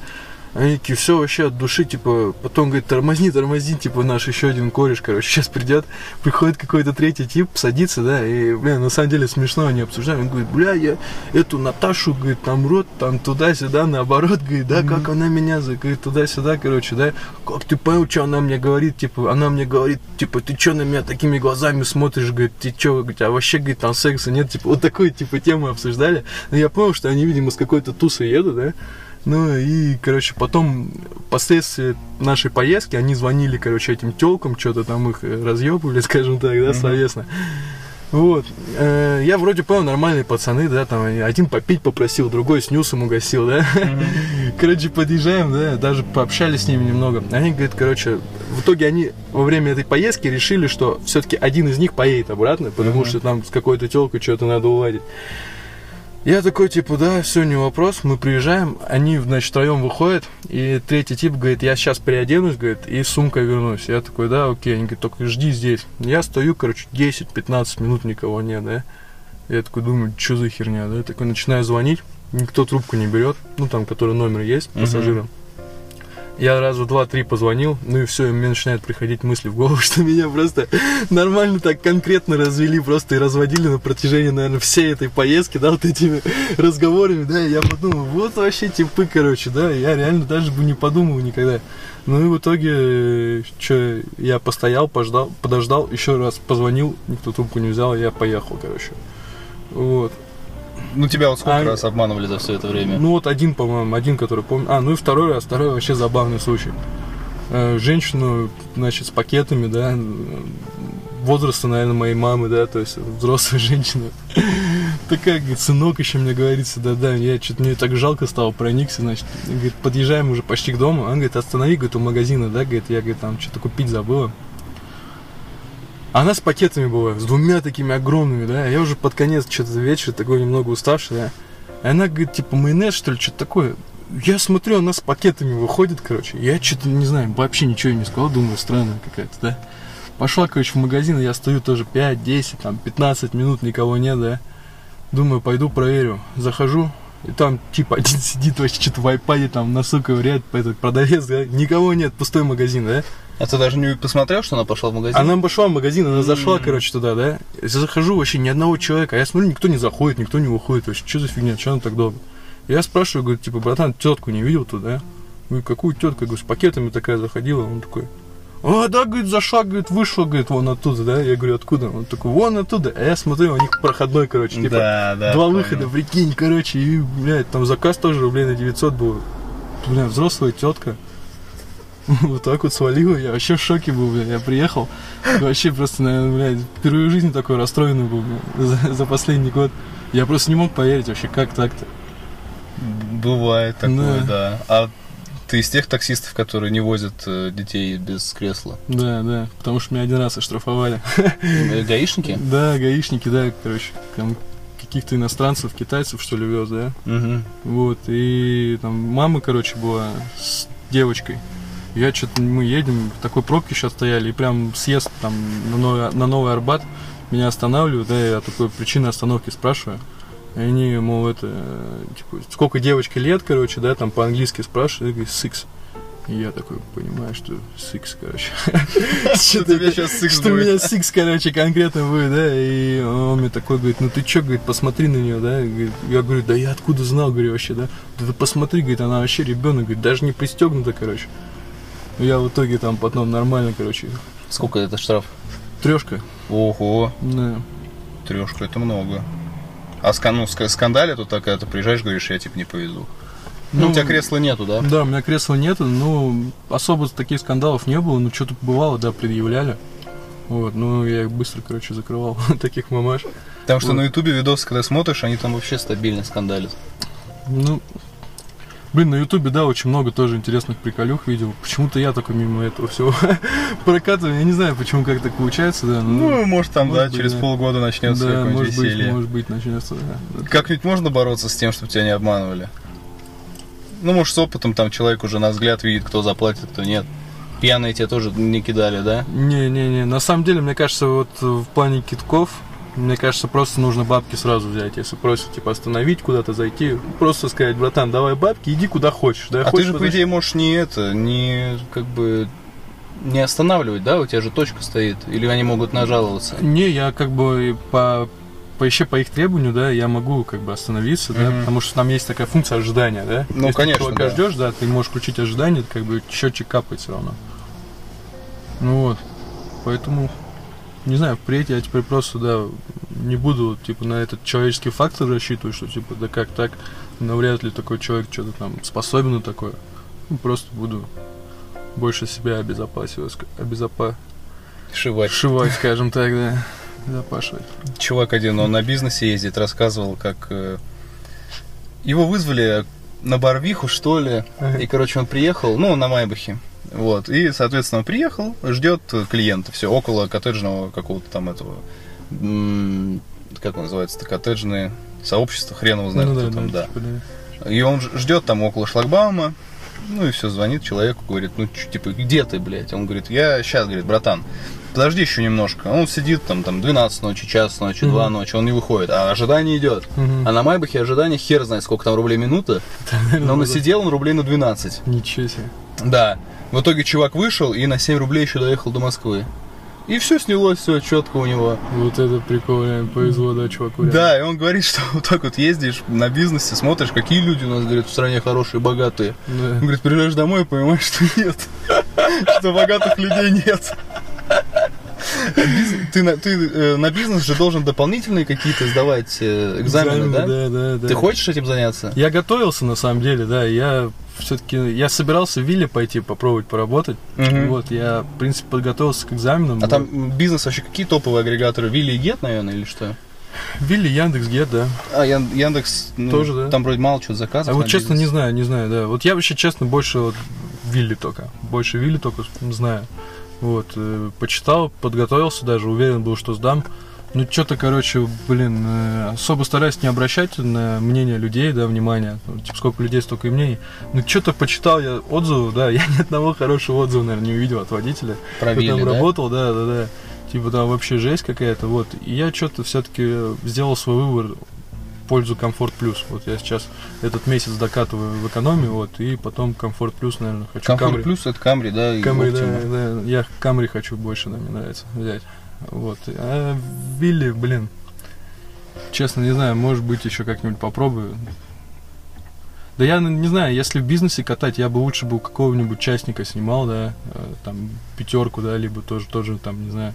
Они такие, все вообще от души, типа, потом говорит, тормозни, тормозни, типа, наш еще один кореш, короче, сейчас придет, приходит какой-то третий тип, садится, да, и, бля, на самом деле смешно они обсуждают, он говорит, бля, я эту Наташу, говорит, там рот, там туда-сюда, наоборот, говорит, да, как она меня, говорит, туда-сюда, короче, да, как ты понял, что она мне говорит, типа, она мне говорит, типа, ты что на меня такими глазами смотришь, говорит, ты что, говорит, а вообще, говорит, там секса нет, типа, вот такой, типа, тему обсуждали, но я понял, что они, видимо, с какой-то тусы едут, да, ну и, короче, потом, впоследствии нашей поездки, они звонили, короче, этим телкам, что-то там их э, разъебывали, скажем так, да, словесно. Вот. Э, Я вроде понял, нормальные пацаны, да, там один попить попросил, другой снюсом угостил, да. Короче, подъезжаем, да, даже пообщались с ними немного. Они говорят, короче, в итоге они во время этой поездки решили, что все-таки один из них поедет обратно, потому что там с какой-то телкой что-то надо уладить. Я такой, типа, да, все, не вопрос, мы приезжаем, они, значит, втроем выходят, и третий тип говорит, я сейчас переоденусь, говорит, и с сумкой вернусь. Я такой, да, окей, они говорят, только жди здесь. Я стою, короче, 10-15 минут никого нет, да. Я такой думаю, что за херня, да, такой начинаю звонить, никто трубку не берет, ну, там, который номер есть, пассажирам. Я разу два-три позвонил, ну и все, и мне начинают приходить мысли в голову, что меня просто нормально так конкретно развели, просто и разводили на протяжении, наверное, всей этой поездки, да, вот этими разговорами, да, и я подумал, вот вообще типы, короче, да, я реально даже бы не подумал никогда. Ну и в итоге, что, я постоял, пождал, подождал, еще раз позвонил, никто трубку не взял, я поехал, короче. Вот. Ну, тебя вот сколько А- раз обманывали за все это время? Ну вот один, по-моему, один, который помню. А, ну и второй раз, второй вообще забавный случай. Э, Женщину, значит, с пакетами, да, возраста, наверное, моей мамы, да, то есть взрослая женщина. Такая, говорит, сынок еще мне говорится, да-да, я что-то мне так жалко стало, проникся, значит, говорит, подъезжаем уже почти к дому, он говорит, останови, говорит, у магазина, да, говорит, я, говорит, там что-то купить забыла. Она с пакетами была, с двумя такими огромными, да, я уже под конец что-то вечера такой немного уставший, да. И она говорит, типа, майонез, что ли, что-то такое. Я смотрю, она с пакетами выходит, короче. Я что-то, не знаю, вообще ничего не сказал, думаю, странная какая-то, да. Пошла, короче, в магазин, я стою тоже 5, 10, там, 15 минут, никого нет, да. Думаю, пойду проверю. Захожу, и там, типа, один сидит вообще что-то в айпаде, там, на сука вряд, этот продавец, да. Никого нет, пустой магазин, да. А ты даже не посмотрел, что она пошла в магазин? Она пошла в магазин, она зашла, М. короче, туда, да. Я захожу, вообще ни одного человека. А я смотрю, никто не заходит, никто не выходит. Вообще, что за фигня, что она так долго? Я спрашиваю, говорю, типа, братан, тетку не видел туда? Говорю, какую тетку? Я говорю, с пакетами такая заходила. Он такой, а, да, говорит, зашла, говорит, вышла, говорит, вон оттуда, да? Я говорю, откуда? Он такой, вон оттуда. А я смотрю, у них проходной, короче, типа, да, да. два понял. выхода, прикинь, короче, и, блядь, там заказ тоже рублей на 900 был. Бля, взрослая тетка. Вот так вот свалила, я вообще в шоке был, бля. Я приехал, вообще просто, наверное, блядь, впервые в жизни такой расстроенный был бля, за, за последний год. Я просто не мог поверить вообще, как так-то. Бывает такое, Да. да. А ты из тех таксистов, которые не возят э, детей без кресла? Да, да, потому что меня один раз оштрафовали. Э, Гаишники? Да, гаишники, да, короче, там каких-то иностранцев, китайцев, что ли, вез, да. Угу. Вот, и там мама, короче, была с девочкой. Я что-то, мы едем, в такой пробке сейчас стояли, и прям съезд там на Новый, на Новый Арбат меня останавливают, да, я такой причины остановки спрашиваю. И они, мол, это, типа, сколько девочке лет, короче, да, там по-английски спрашивают, я говорю, six. И я такой понимаю, что сикс, короче. Что сейчас сикс Что у меня сикс, короче, конкретно будет, да, и он мне такой говорит, ну ты чё, говорит, посмотри на нее, да, Говорит, я говорю, да я откуда знал, говорю, вообще, да, да ты посмотри, говорит, она вообще ребенок, говорит, даже не пристегнута, короче. Я в итоге там потом нормально, короче, Сколько это штраф? трешка, Ого, да. трешка, это много. А ска- ну, ска- скандале тут такая, ты приезжаешь, говоришь, я типа не повезу. Ну, у тебя кресла нету, да? Да, у меня кресла нету, ну, особо таких скандалов не было, ну, что-то бывало, да, предъявляли. Вот, ну, я их быстро, короче, закрывал, таких мамаш. Потому что Вот. на ютубе видосы, когда смотришь, они там вообще стабильно скандалят. Ну, блин, на ютубе, да, очень много тоже интересных приколюх видел. Почему-то я только мимо этого всего прокатываю. Я не знаю, почему как так получается, да. но- Ну, может там, может да, быть, через да. полгода начнется да, какое-нибудь может быть, веселье. может быть, начнется, да. Как-нибудь можно бороться с тем, чтобы тебя не обманывали? Ну, может, с опытом там человек уже на взгляд видит, кто заплатит, кто нет. Пьяные тебя тоже не кидали, да? Не-не-не, на самом деле, мне кажется, вот в плане китков, мне кажется, просто нужно бабки сразу взять. Если просят, типа, остановить, куда-то зайти, просто сказать, братан, давай бабки, иди куда хочешь. Да, А ты хочешь же, по подожди». идее, можешь не это, не как бы не останавливать, да? У тебя же точка стоит. Или они могут нажаловаться. Не, я как бы по, по еще по их требованию, да, я могу как бы остановиться, да, Мгм. потому что там есть такая функция ожидания, да. Ну, Если конечно, ты да. ждешь, да, ты можешь включить ожидание, как бы счетчик капает все равно. Ну вот, поэтому не знаю, впредь я теперь просто, да, не буду, типа, на этот человеческий фактор рассчитывать, что, типа, да как так, навряд ли такой человек что-то там способен на такое. Ну, просто буду больше себя обезопасивать, обезопа... Шивать. Шивать, скажем так, да. Запашивать. Чувак один, он на бизнесе ездит, рассказывал, как э, его вызвали на Барвиху, что ли. Ага. И, короче, он приехал, ну, на Майбахе. Вот. И, соответственно, он приехал, ждет клиента, все, около коттеджного какого-то там этого. Как он называется-то? Коттеджное сообщество, хрен его знает, ну, кто да, там, да, да. типа, да. И он ждет там около шлагбаума, ну и все, звонит человеку, говорит, ну, чё, типа, где ты, блядь? Он говорит, я сейчас, говорит, братан, подожди еще немножко. Он сидит там, там 12 ночи, час ночи. 2 ночи, он не выходит, а ожидание идет. Мгм. А на Майбахе ожидание хер знает, сколько там рублей минута, но насидел он рублей на 12. Ничего себе. Да. В итоге чувак вышел и на 7 рублей еще доехал до Москвы. И все снялось, все четко у него. Вот это прикол, реально повезло, да, чуваку. реально. Да, и он говорит, что вот так вот ездишь на бизнесе, смотришь, какие люди у нас, говорит, в стране хорошие, богатые. Да. Он говорит, приезжаешь домой и понимаешь, что нет. Что богатых людей нет. Ты на, ты, э, на бизнес же должен дополнительные какие-то сдавать э, экзамены, да? да, да, да. Ты хочешь этим заняться? Я готовился, на самом деле, да, я все-таки, я собирался в Вилле пойти попробовать поработать, Мгм. вот, я, в принципе, подготовился к экзаменам. А вот. там бизнес вообще какие топовые агрегаторы? Вилли и Гет, наверное, или что? Вилли, Яндекс, Гет, да. А, Ян- Яндекс, ну, Тоже, да. там вроде мало чего А заказов. вот на честно, не бизнес. знаю, не знаю, да. Вот я вообще, честно, больше вот Вилли только. Больше Вилли только знаю. Вот, э, почитал, подготовился даже, уверен был, что сдам. Ну, что-то, короче, блин, э, особо стараюсь не обращать на мнение людей, да, внимания. Ну, типа, сколько людей, столько и мнений. Ну, что-то почитал я отзывы, да, я ни одного хорошего отзыва, наверное, не увидел от водителя. Про Кто там да? работал, да, да, да. Типа там вообще жесть какая-то, вот. И я что-то все-таки сделал свой выбор в пользу комфорт плюс. Вот я сейчас этот месяц докатываю в экономию, вот, и потом комфорт плюс, наверное, хочу Комфорт плюс это Камри, да, Камри, да, да, я Камри хочу больше, да, мне нравится взять. Вот. А Вилли, блин, честно, не знаю, может быть, еще как-нибудь попробую. Да я не знаю, если в бизнесе катать, я бы лучше бы у какого-нибудь частника снимал, да, э, там, пятерку, да, либо тоже, тоже там, не знаю,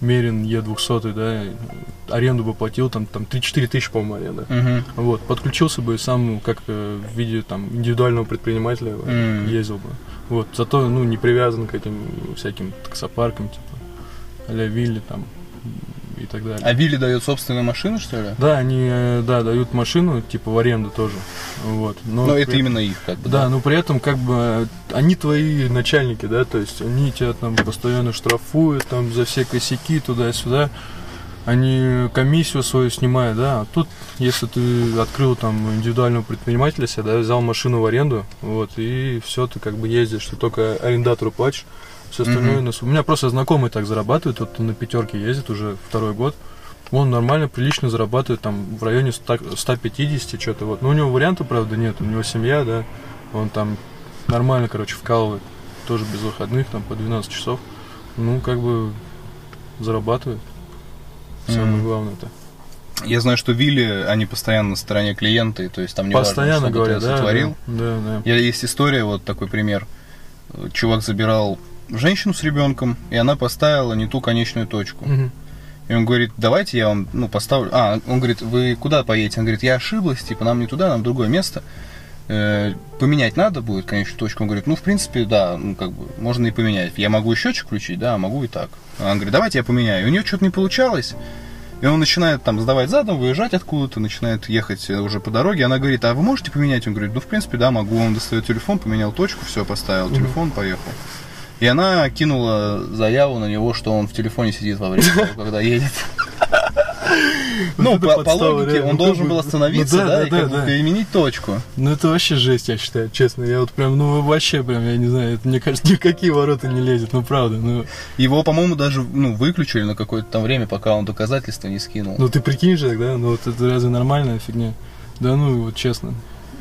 Мерин Е200, да, аренду бы платил, там, там 3-4 тысячи, по-моему, аренда. Мгм. Вот, подключился бы сам, как э, в виде там индивидуального предпринимателя э, М. ездил бы. Вот, зато, ну, не привязан к этим всяким таксопаркам, типа, а-ля Вилли там и так далее. А Вилли дает собственную машину, что ли? Да, они, э, да, дают машину, типа, в аренду тоже, вот. Но, Но при- это именно их, как бы. Да, но при этом, как бы, они твои начальники, да, то есть они тебя там постоянно штрафуют, там, за все косяки туда-сюда, они комиссию свою снимают, да, а тут, если ты открыл там индивидуального предпринимателя себе, да, взял машину в аренду, вот, и все, ты как бы ездишь, ты только арендатору платишь, все остальное су- У меня просто знакомый так зарабатывает, вот он на пятерке ездит уже второй год, он нормально, прилично зарабатывает там в районе 100 150 что-то вот. Но у него варианта, правда, нет. У него семья, да. Он там нормально, короче, вкалывает. Тоже без выходных, там по 12 часов. Ну, как бы зарабатывает. Самое Мгм. главное-то. Я знаю, что Вилли, они постоянно на стороне клиента, и то есть там не Постоянно важно, что говорят, ты да, сотворил. да, да, да. Я, есть история, вот такой пример. Чувак забирал женщину с ребенком, и она поставила не ту конечную точку. Мгм. И он говорит, давайте я вам, ну, поставлю... А, он говорит, вы куда поедете? Он говорит, я ошиблась, типа, нам не туда, нам в другое место. Э, поменять надо будет конечную точку? Он говорит, ну, в принципе, да, ну, как бы, можно и поменять. Я могу и счетчик включить, да, могу и так. А Он говорит, давайте я поменяю. И у нее что-то не получалось. И он начинает там сдавать задом, выезжать откуда-то, начинает ехать э, уже по дороге. Она говорит, а вы можете поменять? Он говорит, ну, в принципе, да, могу. Он достает телефон, поменял точку, все, поставил телефон, поехал. И она кинула заяву на него, что он в телефоне сидит во время того, когда едет. Ну, по, по логике, реально. он Ну, должен был бы- остановиться, ну да, да, да, и как да, бы да. переменить точку. Ну это вообще жесть, я считаю, честно. Я вот прям, ну вообще прям, я не знаю, это, мне кажется, никакие ворота не лезет, ну правда. Ну, Его, по-моему, даже ну, выключили на какое-то там время, пока он доказательства не скинул. ну ты прикинь же, да, ну вот это разве нормальная фигня? Да ну вот честно.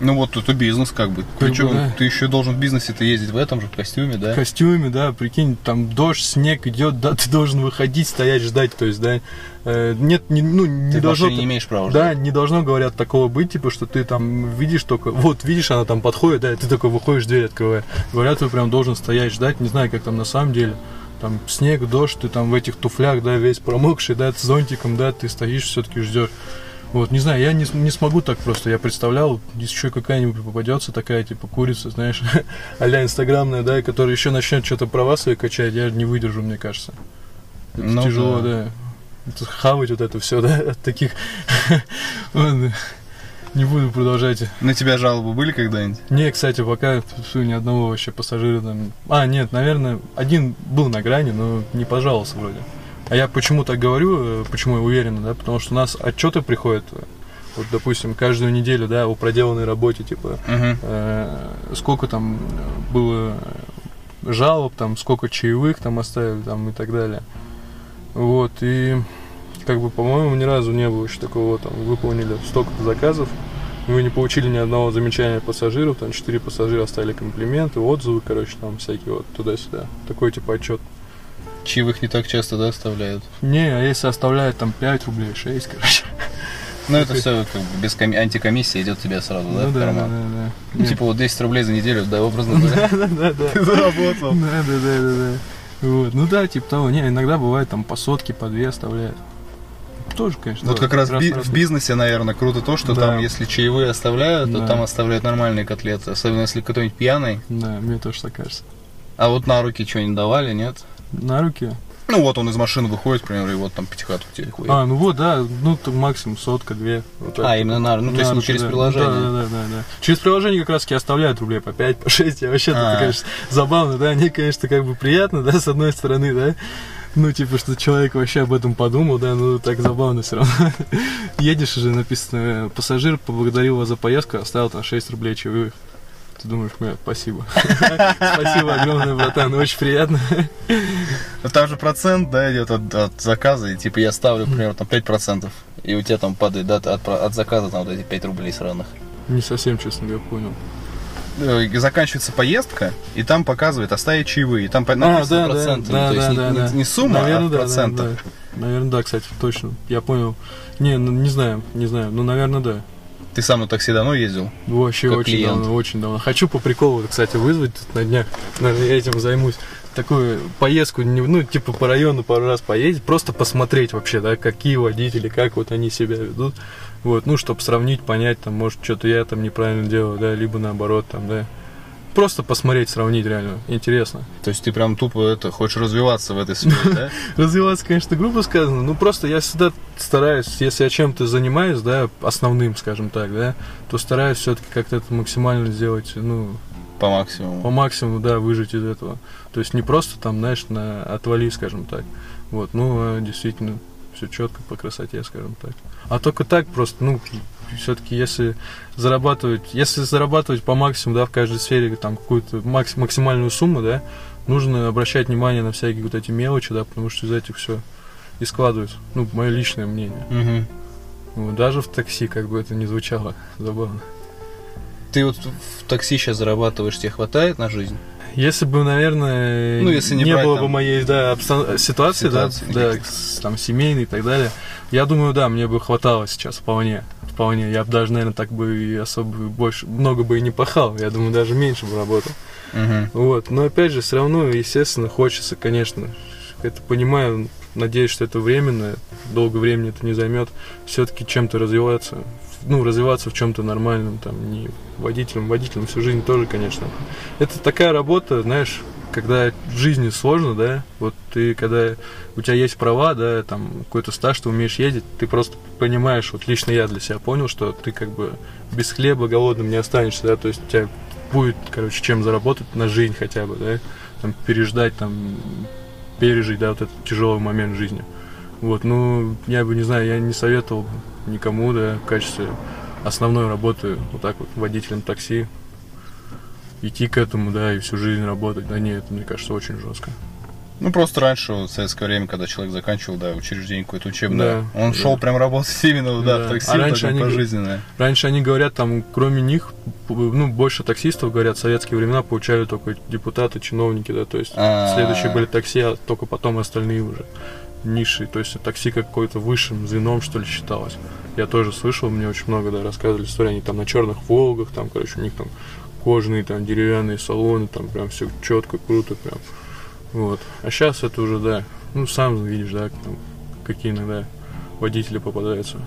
Ну вот это бизнес как бы. Как Причем бы, да. ты еще должен в бизнесе-то ездить в этом же костюме, да? В костюме, да, прикинь, там дождь, снег идет, да, ты должен выходить, стоять, ждать, то есть, да. э, нет, не, ну, не Ты должно... не имеешь права Да, ждать. не должно, говорят, такого быть, типа, что ты там видишь только, вот, видишь, она там подходит, да, и ты такой выходишь, дверь открываешь. Говорят, ты прям должен стоять, ждать, не знаю, как там на самом деле. Там снег, дождь, ты там в этих туфлях, да, весь промокший, да, с зонтиком, да, ты стоишь, все-таки ждешь. Вот, не знаю, я не, не смогу так просто. Я представлял, если еще какая-нибудь попадется такая, типа, курица, знаешь, а-ля инстаграмная, да, которая еще начнет что-то права свои качать, я не выдержу, мне кажется. Это Ну тяжело, да. да. Хавать вот это все, да, от таких. Ладно, не буду продолжать. На тебя жалобы были когда-нибудь? Не, кстати, пока ни одного вообще пассажира там. А, нет, наверное, один был на грани, но не пожаловался вроде. А я почему так говорю, э, почему я уверен, да, потому что у нас отчеты приходят, э, вот, допустим, каждую неделю, да, о проделанной работе, типа, Угу. э, сколько там было жалоб, там, сколько чаевых там оставили, там, и так далее. Вот, и, как бы, по-моему, ни разу не было еще такого, там, выполнили столько заказов, мы не получили ни одного замечания пассажиров, там, четыре пассажира оставили комплименты, отзывы, короче, там, всякие вот туда-сюда. Такой, типа, отчет. Чаевых не так часто, да, оставляют? Не, а если оставляют там 5 рублей, 6, короче. Ну, это все как бы без коми- антикомиссии идет тебе сразу, да, ну в да, да, карман? да, да. Ну, Нет. типа вот 10 рублей за неделю, да, образно говоря. Да, да, да. Ты заработал. Да, да, да, да, да. Вот. Ну да, типа того. Не, иногда бывает там по сотке, по две оставляют. Тоже, конечно. Вот да, как раз би- раз- в бизнесе, наверное, круто то, что Да. там, если чаевые оставляют, то Да. там оставляют нормальные котлеты. Особенно если кто-нибудь пьяный. Да, мне тоже так кажется. А вот на руки что-нибудь давали, нет? На руки? Ну вот он из машины выходит, к примеру, и вот там пятихатку тебе хуй. А, ну вот, да, ну то максимум сотка, две. Вот. А, именно на ну то есть не руки, через да. приложение. Да, да, да, да, да. Через приложение как раз таки оставляют рублей по 5, по 6. Я вообще, А. это, конечно, забавно, да, они, конечно, как бы приятно, да, с одной стороны, да. Ну, типа, что человек вообще об этом подумал, да, ну, так забавно все равно. Едешь уже, написано, пассажир поблагодарил вас за поездку, оставил там 6 рублей чаевых. Ты думаешь, бля, спасибо. Спасибо огромное, братан, очень приятно. Ну, Там же процент, да, идет от, от заказа, и типа я ставлю, например, там 5%, и у тебя там падает, да, от, от заказа там вот эти 5 рублей сраных. Не совсем, честно говоря, понял. Э, заканчивается поездка, и там показывает оставить чаевые, и там написано проценты, ну, то есть не, сумма, а да. Да, да. Наверное, да, кстати, точно. Я понял. Не, ну, не знаю, не знаю. Ну, наверное, да. Ты сам на такси давно ездил? Вообще Как очень клиент. давно, очень давно. Хочу по приколу, кстати, вызвать тут на днях. Наверное, я этим займусь. Такую поездку, ну, типа по району пару раз поездить, просто посмотреть вообще, да, какие водители, как вот они себя ведут. Вот, ну, чтобы сравнить, понять, там, может, что-то я там неправильно делаю, да, либо наоборот, там, да. Просто посмотреть, сравнить реально. Интересно. То есть ты прям тупо это хочешь развиваться в этой сфере, да? Развиваться, конечно, грубо сказано, ну просто я всегда стараюсь, если я чем-то занимаюсь, да, основным, скажем так, да, то стараюсь все-таки как-то это максимально сделать, ну, По по максимуму. максимуму, да, выжить из этого. То есть не просто там, знаешь, на отвали, скажем так. Вот, ну, а действительно, все четко по красоте, скажем так. А только так просто, ну, все-таки если зарабатывать, если зарабатывать по максимуму, да, в каждой сфере там какую-то макс- максимальную сумму, да, нужно обращать внимание на всякие вот эти мелочи, да, потому что из этих все и складывается. Ну, мое личное мнение. Мгм. Вот, даже в такси, как бы это ни звучало, забавно. Ты вот в такси сейчас зарабатываешь, тебе хватает на жизнь? Если бы, наверное, Ну, если не не брать было там бы моей да, обстан- ситуации, да, ситуации да, с- там семейной и так далее, я думаю, да, мне бы хватало сейчас вполне. Вполне. Я бы даже, наверное, так бы и особо больше, много бы и не пахал. Я думаю, даже меньше бы работал. Угу. Вот. Но опять же, все равно, естественно, хочется, конечно. Это понимаю, надеюсь, что это временно, долго времени это не займет. Все-таки чем-то развиваться, ну, развиваться в чем-то нормальном, там, не водителем, водителем всю жизнь тоже, конечно. Это такая работа, знаешь, когда в жизни сложно, да, вот ты, когда у тебя есть права, да, там, какой-то стаж, ты умеешь ездить, ты просто понимаешь, вот лично я для себя понял, что ты как бы без хлеба голодным не останешься, да, то есть у тебя будет, короче, чем заработать на жизнь хотя бы, да, там, переждать, там, пережить, да, вот этот тяжелый момент жизни. Вот, ну, я бы, не знаю, я не советовал никому, да, в качестве основной работы, вот так вот, водителем такси, идти к этому, да, и всю жизнь работать, да, нет, мне кажется, очень жестко. Ну, просто раньше, в советское время, когда человек заканчивал, да, учреждение какое-то учебное, Да, он да. шел прям работать именно, да, Да. в такси, А раньше они- пожизненное. Раньше они говорят, там, кроме них, ну, больше таксистов, говорят, в советские времена получали только депутаты, чиновники, да, то есть А. следующие были такси, а только потом остальные уже ниши, то есть такси какой-то высшим звеном, что ли, считалось. Я тоже слышал, мне очень много, да, рассказывали истории, они там на черных Волгах, там, короче, у них там кожаные, там, деревянные салоны, там, прям все четко, круто, прям, вот. А сейчас это уже, да, ну, сам видишь, да, там, какие иногда водители попадаются.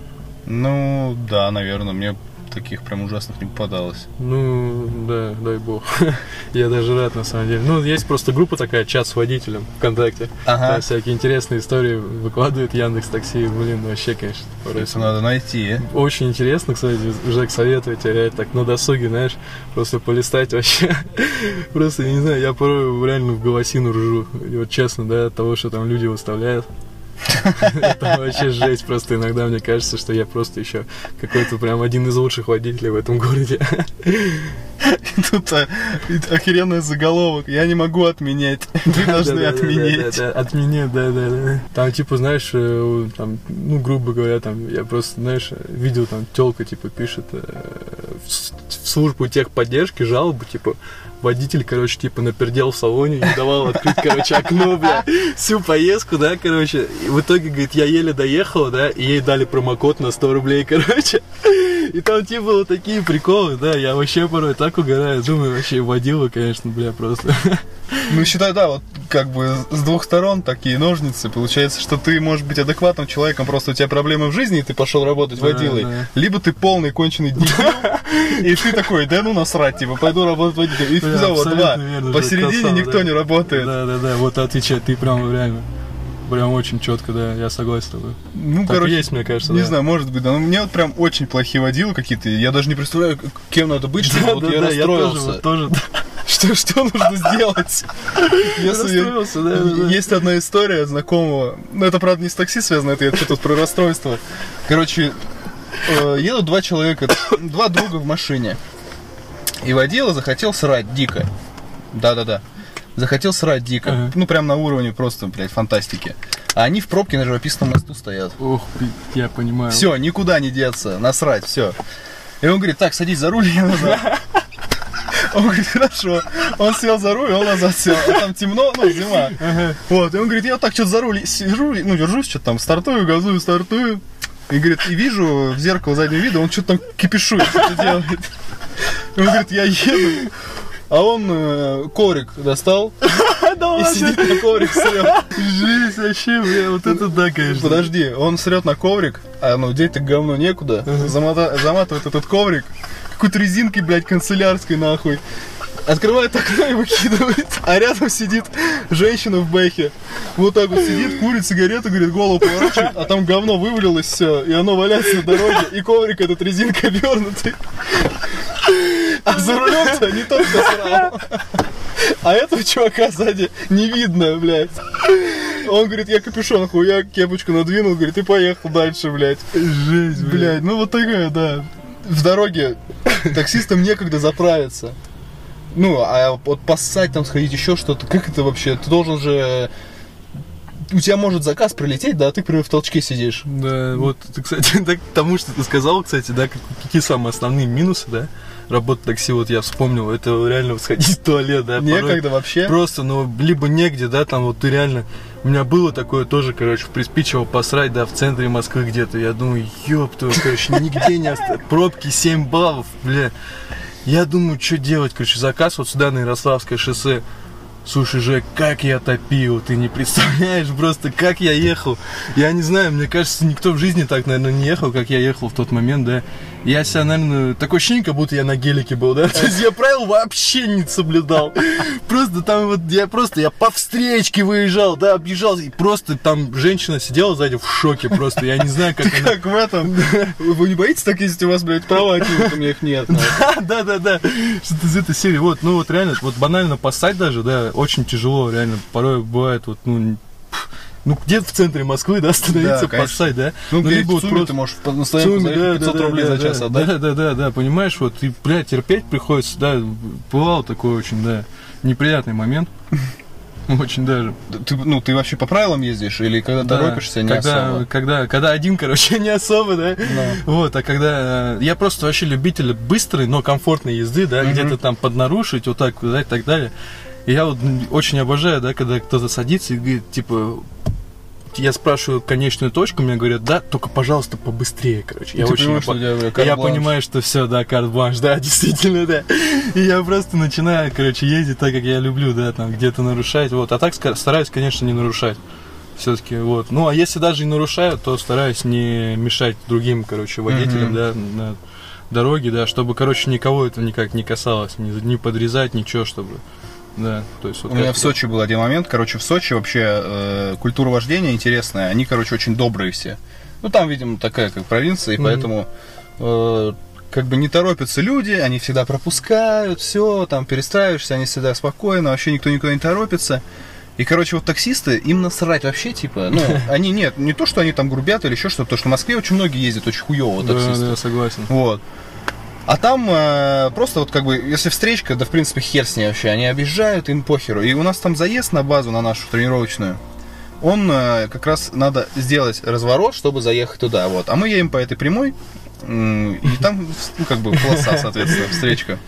Ну, да, наверное, мне таких прям ужасных не попадалось. Ну, да, дай бог. Я даже рад, на самом деле. Ну, есть просто группа такая, чат с водителем ВКонтакте. Ага. Там всякие интересные истории выкладывает Яндекс Такси. Блин, вообще, конечно, порой Это надо найти. Очень интересно, кстати, Жек советую тебе реально так на досуге, знаешь, просто полистать вообще. Просто, я не знаю, я порой реально в голосину ржу. И вот честно, да, от того, что там люди выставляют. Это вообще жесть. Просто иногда мне кажется, что я просто еще какой-то прям один из лучших водителей в этом городе. Тут а, охеренный заголовок. Я не могу отменять. Вы должны отменить. Отменять, да, да, да. Там, типа, знаешь, э, там, ну, грубо говоря, там, я просто, знаешь, видел, там, телка, типа, пишет э, в службу техподдержки жалобу, типа, водитель, короче, типа, напердел в салоне, не давал открыть, короче, окно, бля, всю поездку, да, короче. И в итоге, говорит, я еле доехал, да, и ей дали промокод на 100 рублей, короче. И там, типа, вот такие приколы, да, я вообще порой так угораю, думаю, вообще водила, конечно, бля, просто. Ну, считай, да, вот как бы с двух сторон такие ножницы. Получается, что ты можешь быть адекватным человеком, просто у тебя проблемы в жизни, и ты пошел работать Да, водилой. да. Либо ты полный конченый дебил, и ты такой, да ну насрать, типа, пойду работать водителем. И Бля, все, вот абсолютно два. Посередине никто да. не работает. Да, да, да, вот отвечай, ты прям реально, прям очень четко, да, я согласен с тобой. Ну, Так короче, есть, мне кажется, не да. знаю, может быть, да. Но мне вот прям очень плохие водилы какие-то. Я даже не представляю, кем надо быть, чтобы вот я тоже, расстроился. вот тоже, да. Что, что нужно сделать? Если Расстроился, да, да, да. есть одна история знакомого, ну это правда не с такси связано, это я что-то про расстройство. Короче, э, едут два человека, два друга в машине. И водила захотел срать дико. Да-да-да. Захотел срать дико. Ага. Ну, прям на уровне просто, блядь, фантастики. А они в пробке на живописном мосту стоят. Ох, я понимаю. Все, никуда не деться, насрать, все. И он говорит, так, садись за руль, я назад. Он говорит, хорошо. Он сел за руль, он назад сел. А там темно, ну, зима. Вот, и он говорит, я вот так что-то за руль сижу, ну, держусь, что-то там, стартую, газую, стартую. И говорит, и вижу в зеркало заднего вида, он что-то там кипишует, что-то делает. И он говорит, я еду. А он э, коврик достал и сидит на коврик срет. Жесть вообще, бля, вот это да, конечно. Подожди, он срет на коврик, а ну деть так говно некуда. Заматывает этот коврик какой-то резинкой, блядь, канцелярской нахуй. Открывает окно и выкидывает. А рядом сидит женщина в бэхе. Вот так вот сидит, курит сигарету, говорит, голову поворачивает, а там говно вывалилось все, и оно валяется на дороге, и коврик этот резинкой обернутый. А за рулем-то не только срал. А этого чувака сзади не видно, блядь. Он говорит, я капюшон хуя, кепочку надвинул, говорит, и поехал дальше, блядь. Жесть, бля. Блядь, ну вот такая, да. В дороге таксистам некогда заправиться. Ну, а вот поссать там, сходить еще что-то, как это вообще? Ты должен же у тебя может заказ прилететь, да, а ты, например, в толчке сидишь. Да, вот, ты, кстати, так, тому, что ты сказал, кстати, да, как- какие самые основные минусы, да, работы такси, вот я вспомнил, это реально сходить в туалет, да, Некогда вообще. Просто, ну, либо негде, да, там вот ты реально... У меня было такое тоже, короче, в Приспичево посрать, да, в центре Москвы где-то. Я думаю, ёб твою, короче, нигде не осталось. Пробки 7 баллов, бля. Я думаю, что делать, короче, заказ вот сюда на Ярославское шоссе. Слушай, Жек, как я топил, ты не представляешь просто, как я ехал. Я не знаю, мне кажется, никто в жизни так, наверное, не ехал, как я ехал в тот момент, да. Я себя, наверное, такое ощущение, как будто я на гелике был, да. То есть я правил вообще не соблюдал. Просто там вот, я просто, я по встречке выезжал, да, объезжал, и просто там женщина сидела сзади в шоке просто. Я не знаю, как она... Как в этом. Вы не боитесь так ездить, у вас, блядь, права отнимут, у меня их нет. Да, да, да. Что-то из этой серии. Вот, ну вот реально, вот банально поссать даже, да, очень тяжело, реально. Порой бывает, вот, ну, ну где в центре Москвы, да, остановиться, Да, поссать, да? Ну, либо либо вот ты просто- можешь по- на стоянку Сумме, заехать 500 рублей за час да, отдать. Да, да, да, да, понимаешь, вот, и, блядь, терпеть приходится, да, бывал такой очень, да, неприятный момент. Очень даже. Ты, ну, ты вообще по правилам ездишь? Или когда Да, торопишься, не когда, особо? Когда, когда один, короче, не особо, да. Вот, а когда... э, Я просто вообще любитель быстрой, но комфортной езды, да, Мгм. где-то там поднарушить, вот так, да, и так далее. И я вот очень обожаю, да, когда кто-то садится и говорит, типа, я спрашиваю конечную точку, мне говорят, да, только, пожалуйста, побыстрее, короче. Я Ты очень понимаешь, что тебя, бля, я понимаю, что все, да, карт-бланш, да, действительно, да. И я просто начинаю, короче, ездить так, как я люблю, да, там где-то нарушать, вот. А так стараюсь, конечно, не нарушать. Все-таки, вот. Ну, а если даже и нарушаю, то стараюсь не мешать другим, короче, водителям, Мгм. да, на дороге, да, чтобы, короче, никого это никак не касалось, не, не подрезать, ничего, чтобы, да, то есть вот У меня в Сочи был один момент. Короче, в Сочи вообще э, культура вождения интересная. Они, короче, очень добрые все. Ну, там, видимо, такая, как провинция, и Мгм. поэтому э, как бы не торопятся люди, они всегда пропускают, все, там перестраиваешься, они всегда спокойно, вообще никто никуда не торопится. И, короче, вот таксисты, им насрать вообще, типа, ну, они нет, не то, что они там грубят или еще что-то, потому что в Москве очень многие ездят очень хуево Да, таксисты. да, согласен. Вот. А там э, просто вот как бы, если встречка, да в принципе хер с ней вообще, они объезжают, им похеру. И у нас там заезд на базу, на нашу тренировочную, он э, как раз надо сделать разворот, чтобы заехать туда, вот. А мы едем по этой прямой, м, и там, ну, как бы, полоса, соответственно, встречка.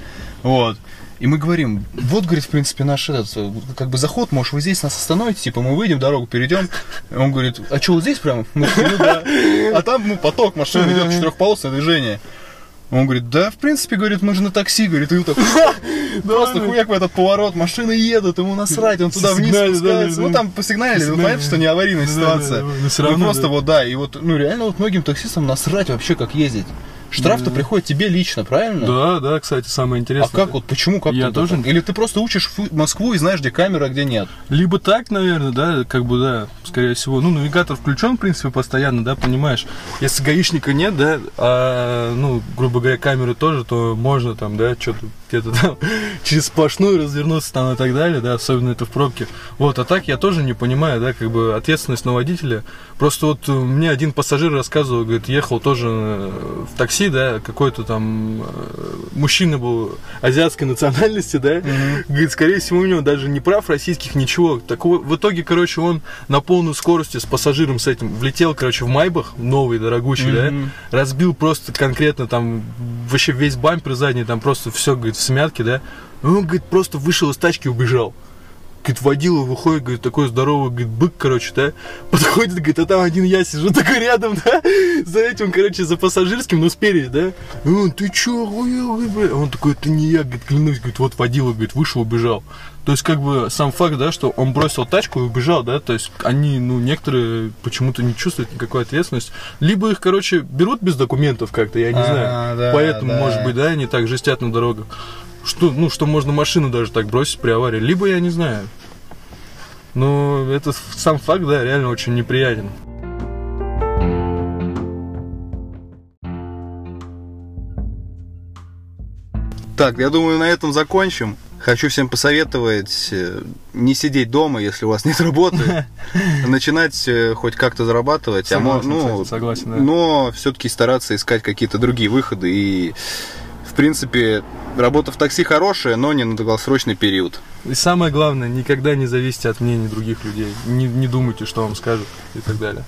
Вот. И мы говорим, вот, говорит, в принципе, наш этот, э, как бы заход, может, вы здесь нас остановите, типа, мы выйдем, дорогу перейдем. Он говорит, а что, вот здесь прям? Мы ну да. А там, ну, поток машин идет, четырехполосное движение. Он говорит, да, в принципе, говорит, мы же на такси, говорит, и вот так, просто хуяк в этот поворот, машины едут, ему насрать, он туда вниз спускается. Ну, там посигналили, Сигналили. понятно, что не аварийная ситуация. Ну, просто вот, да, и вот, ну, реально, вот многим таксистам насрать вообще, как ездить. Штраф-то Да. приходит тебе лично, правильно? Да, да, кстати, самое А интересное. как вот, почему, как Я ты тоже- так? Или ты просто учишь Москву и знаешь, где камера, а где нет? Либо так, наверное, да, как бы, да, скорее всего. Ну, навигатор включен, в принципе, постоянно, да, понимаешь. Если гаишника нет, да, а, ну, грубо говоря, камеры тоже, то можно там, да, что-то где-то там через сплошную развернуться там и так далее, да, особенно это в пробке. Вот, а так я тоже не понимаю, да, как бы ответственность на водителя. Просто вот э, мне один пассажир рассказывал, говорит, ехал тоже э, в такси, да, какой-то там э, мужчина был азиатской национальности, да, говорит, скорее всего, у него даже не прав российских, ничего. Так вот, в итоге, короче, он на полную скорости с пассажиром с этим влетел, короче, в Майбах, новый, дорогущий, Мгм. да, разбил просто конкретно там вообще весь бампер задний, там просто все, говорит, в смятке, да. И он, говорит, просто вышел из тачки и убежал. Говорит, водила выходит, говорит, такой здоровый, говорит, бык, короче, да, подходит, говорит, а там один я сижу такой рядом, да, за этим, короче, за пассажирским, но спереди, да. И он, ты чё, охуел, говорит, бля?» Он такой, это не я, говорит, клянусь, говорит, вот водила, говорит, вышел, убежал. То есть, как бы, сам факт, да, что он бросил тачку и убежал, да, то есть, они, ну, некоторые почему-то не чувствуют никакой ответственности. Либо их, короче, берут без документов как-то, я не А, знаю. да, Поэтому, да. может быть, да, они так жестят на дорогах. Что, ну, что можно машину даже так бросить при аварии. Либо я не знаю. Но это сам факт, да, реально очень неприятен. Так, я думаю, на этом закончим. Хочу всем посоветовать э, не сидеть дома, если у вас нет работы, начинать э, хоть как-то зарабатывать, а Согласен, ну, кстати, согласен, да. но все-таки стараться искать какие-то другие выходы и принципе, работа в такси хорошая, но не на долгосрочный период. И самое главное, никогда не зависите от мнений других людей. Не, не думайте, что вам скажут и так далее.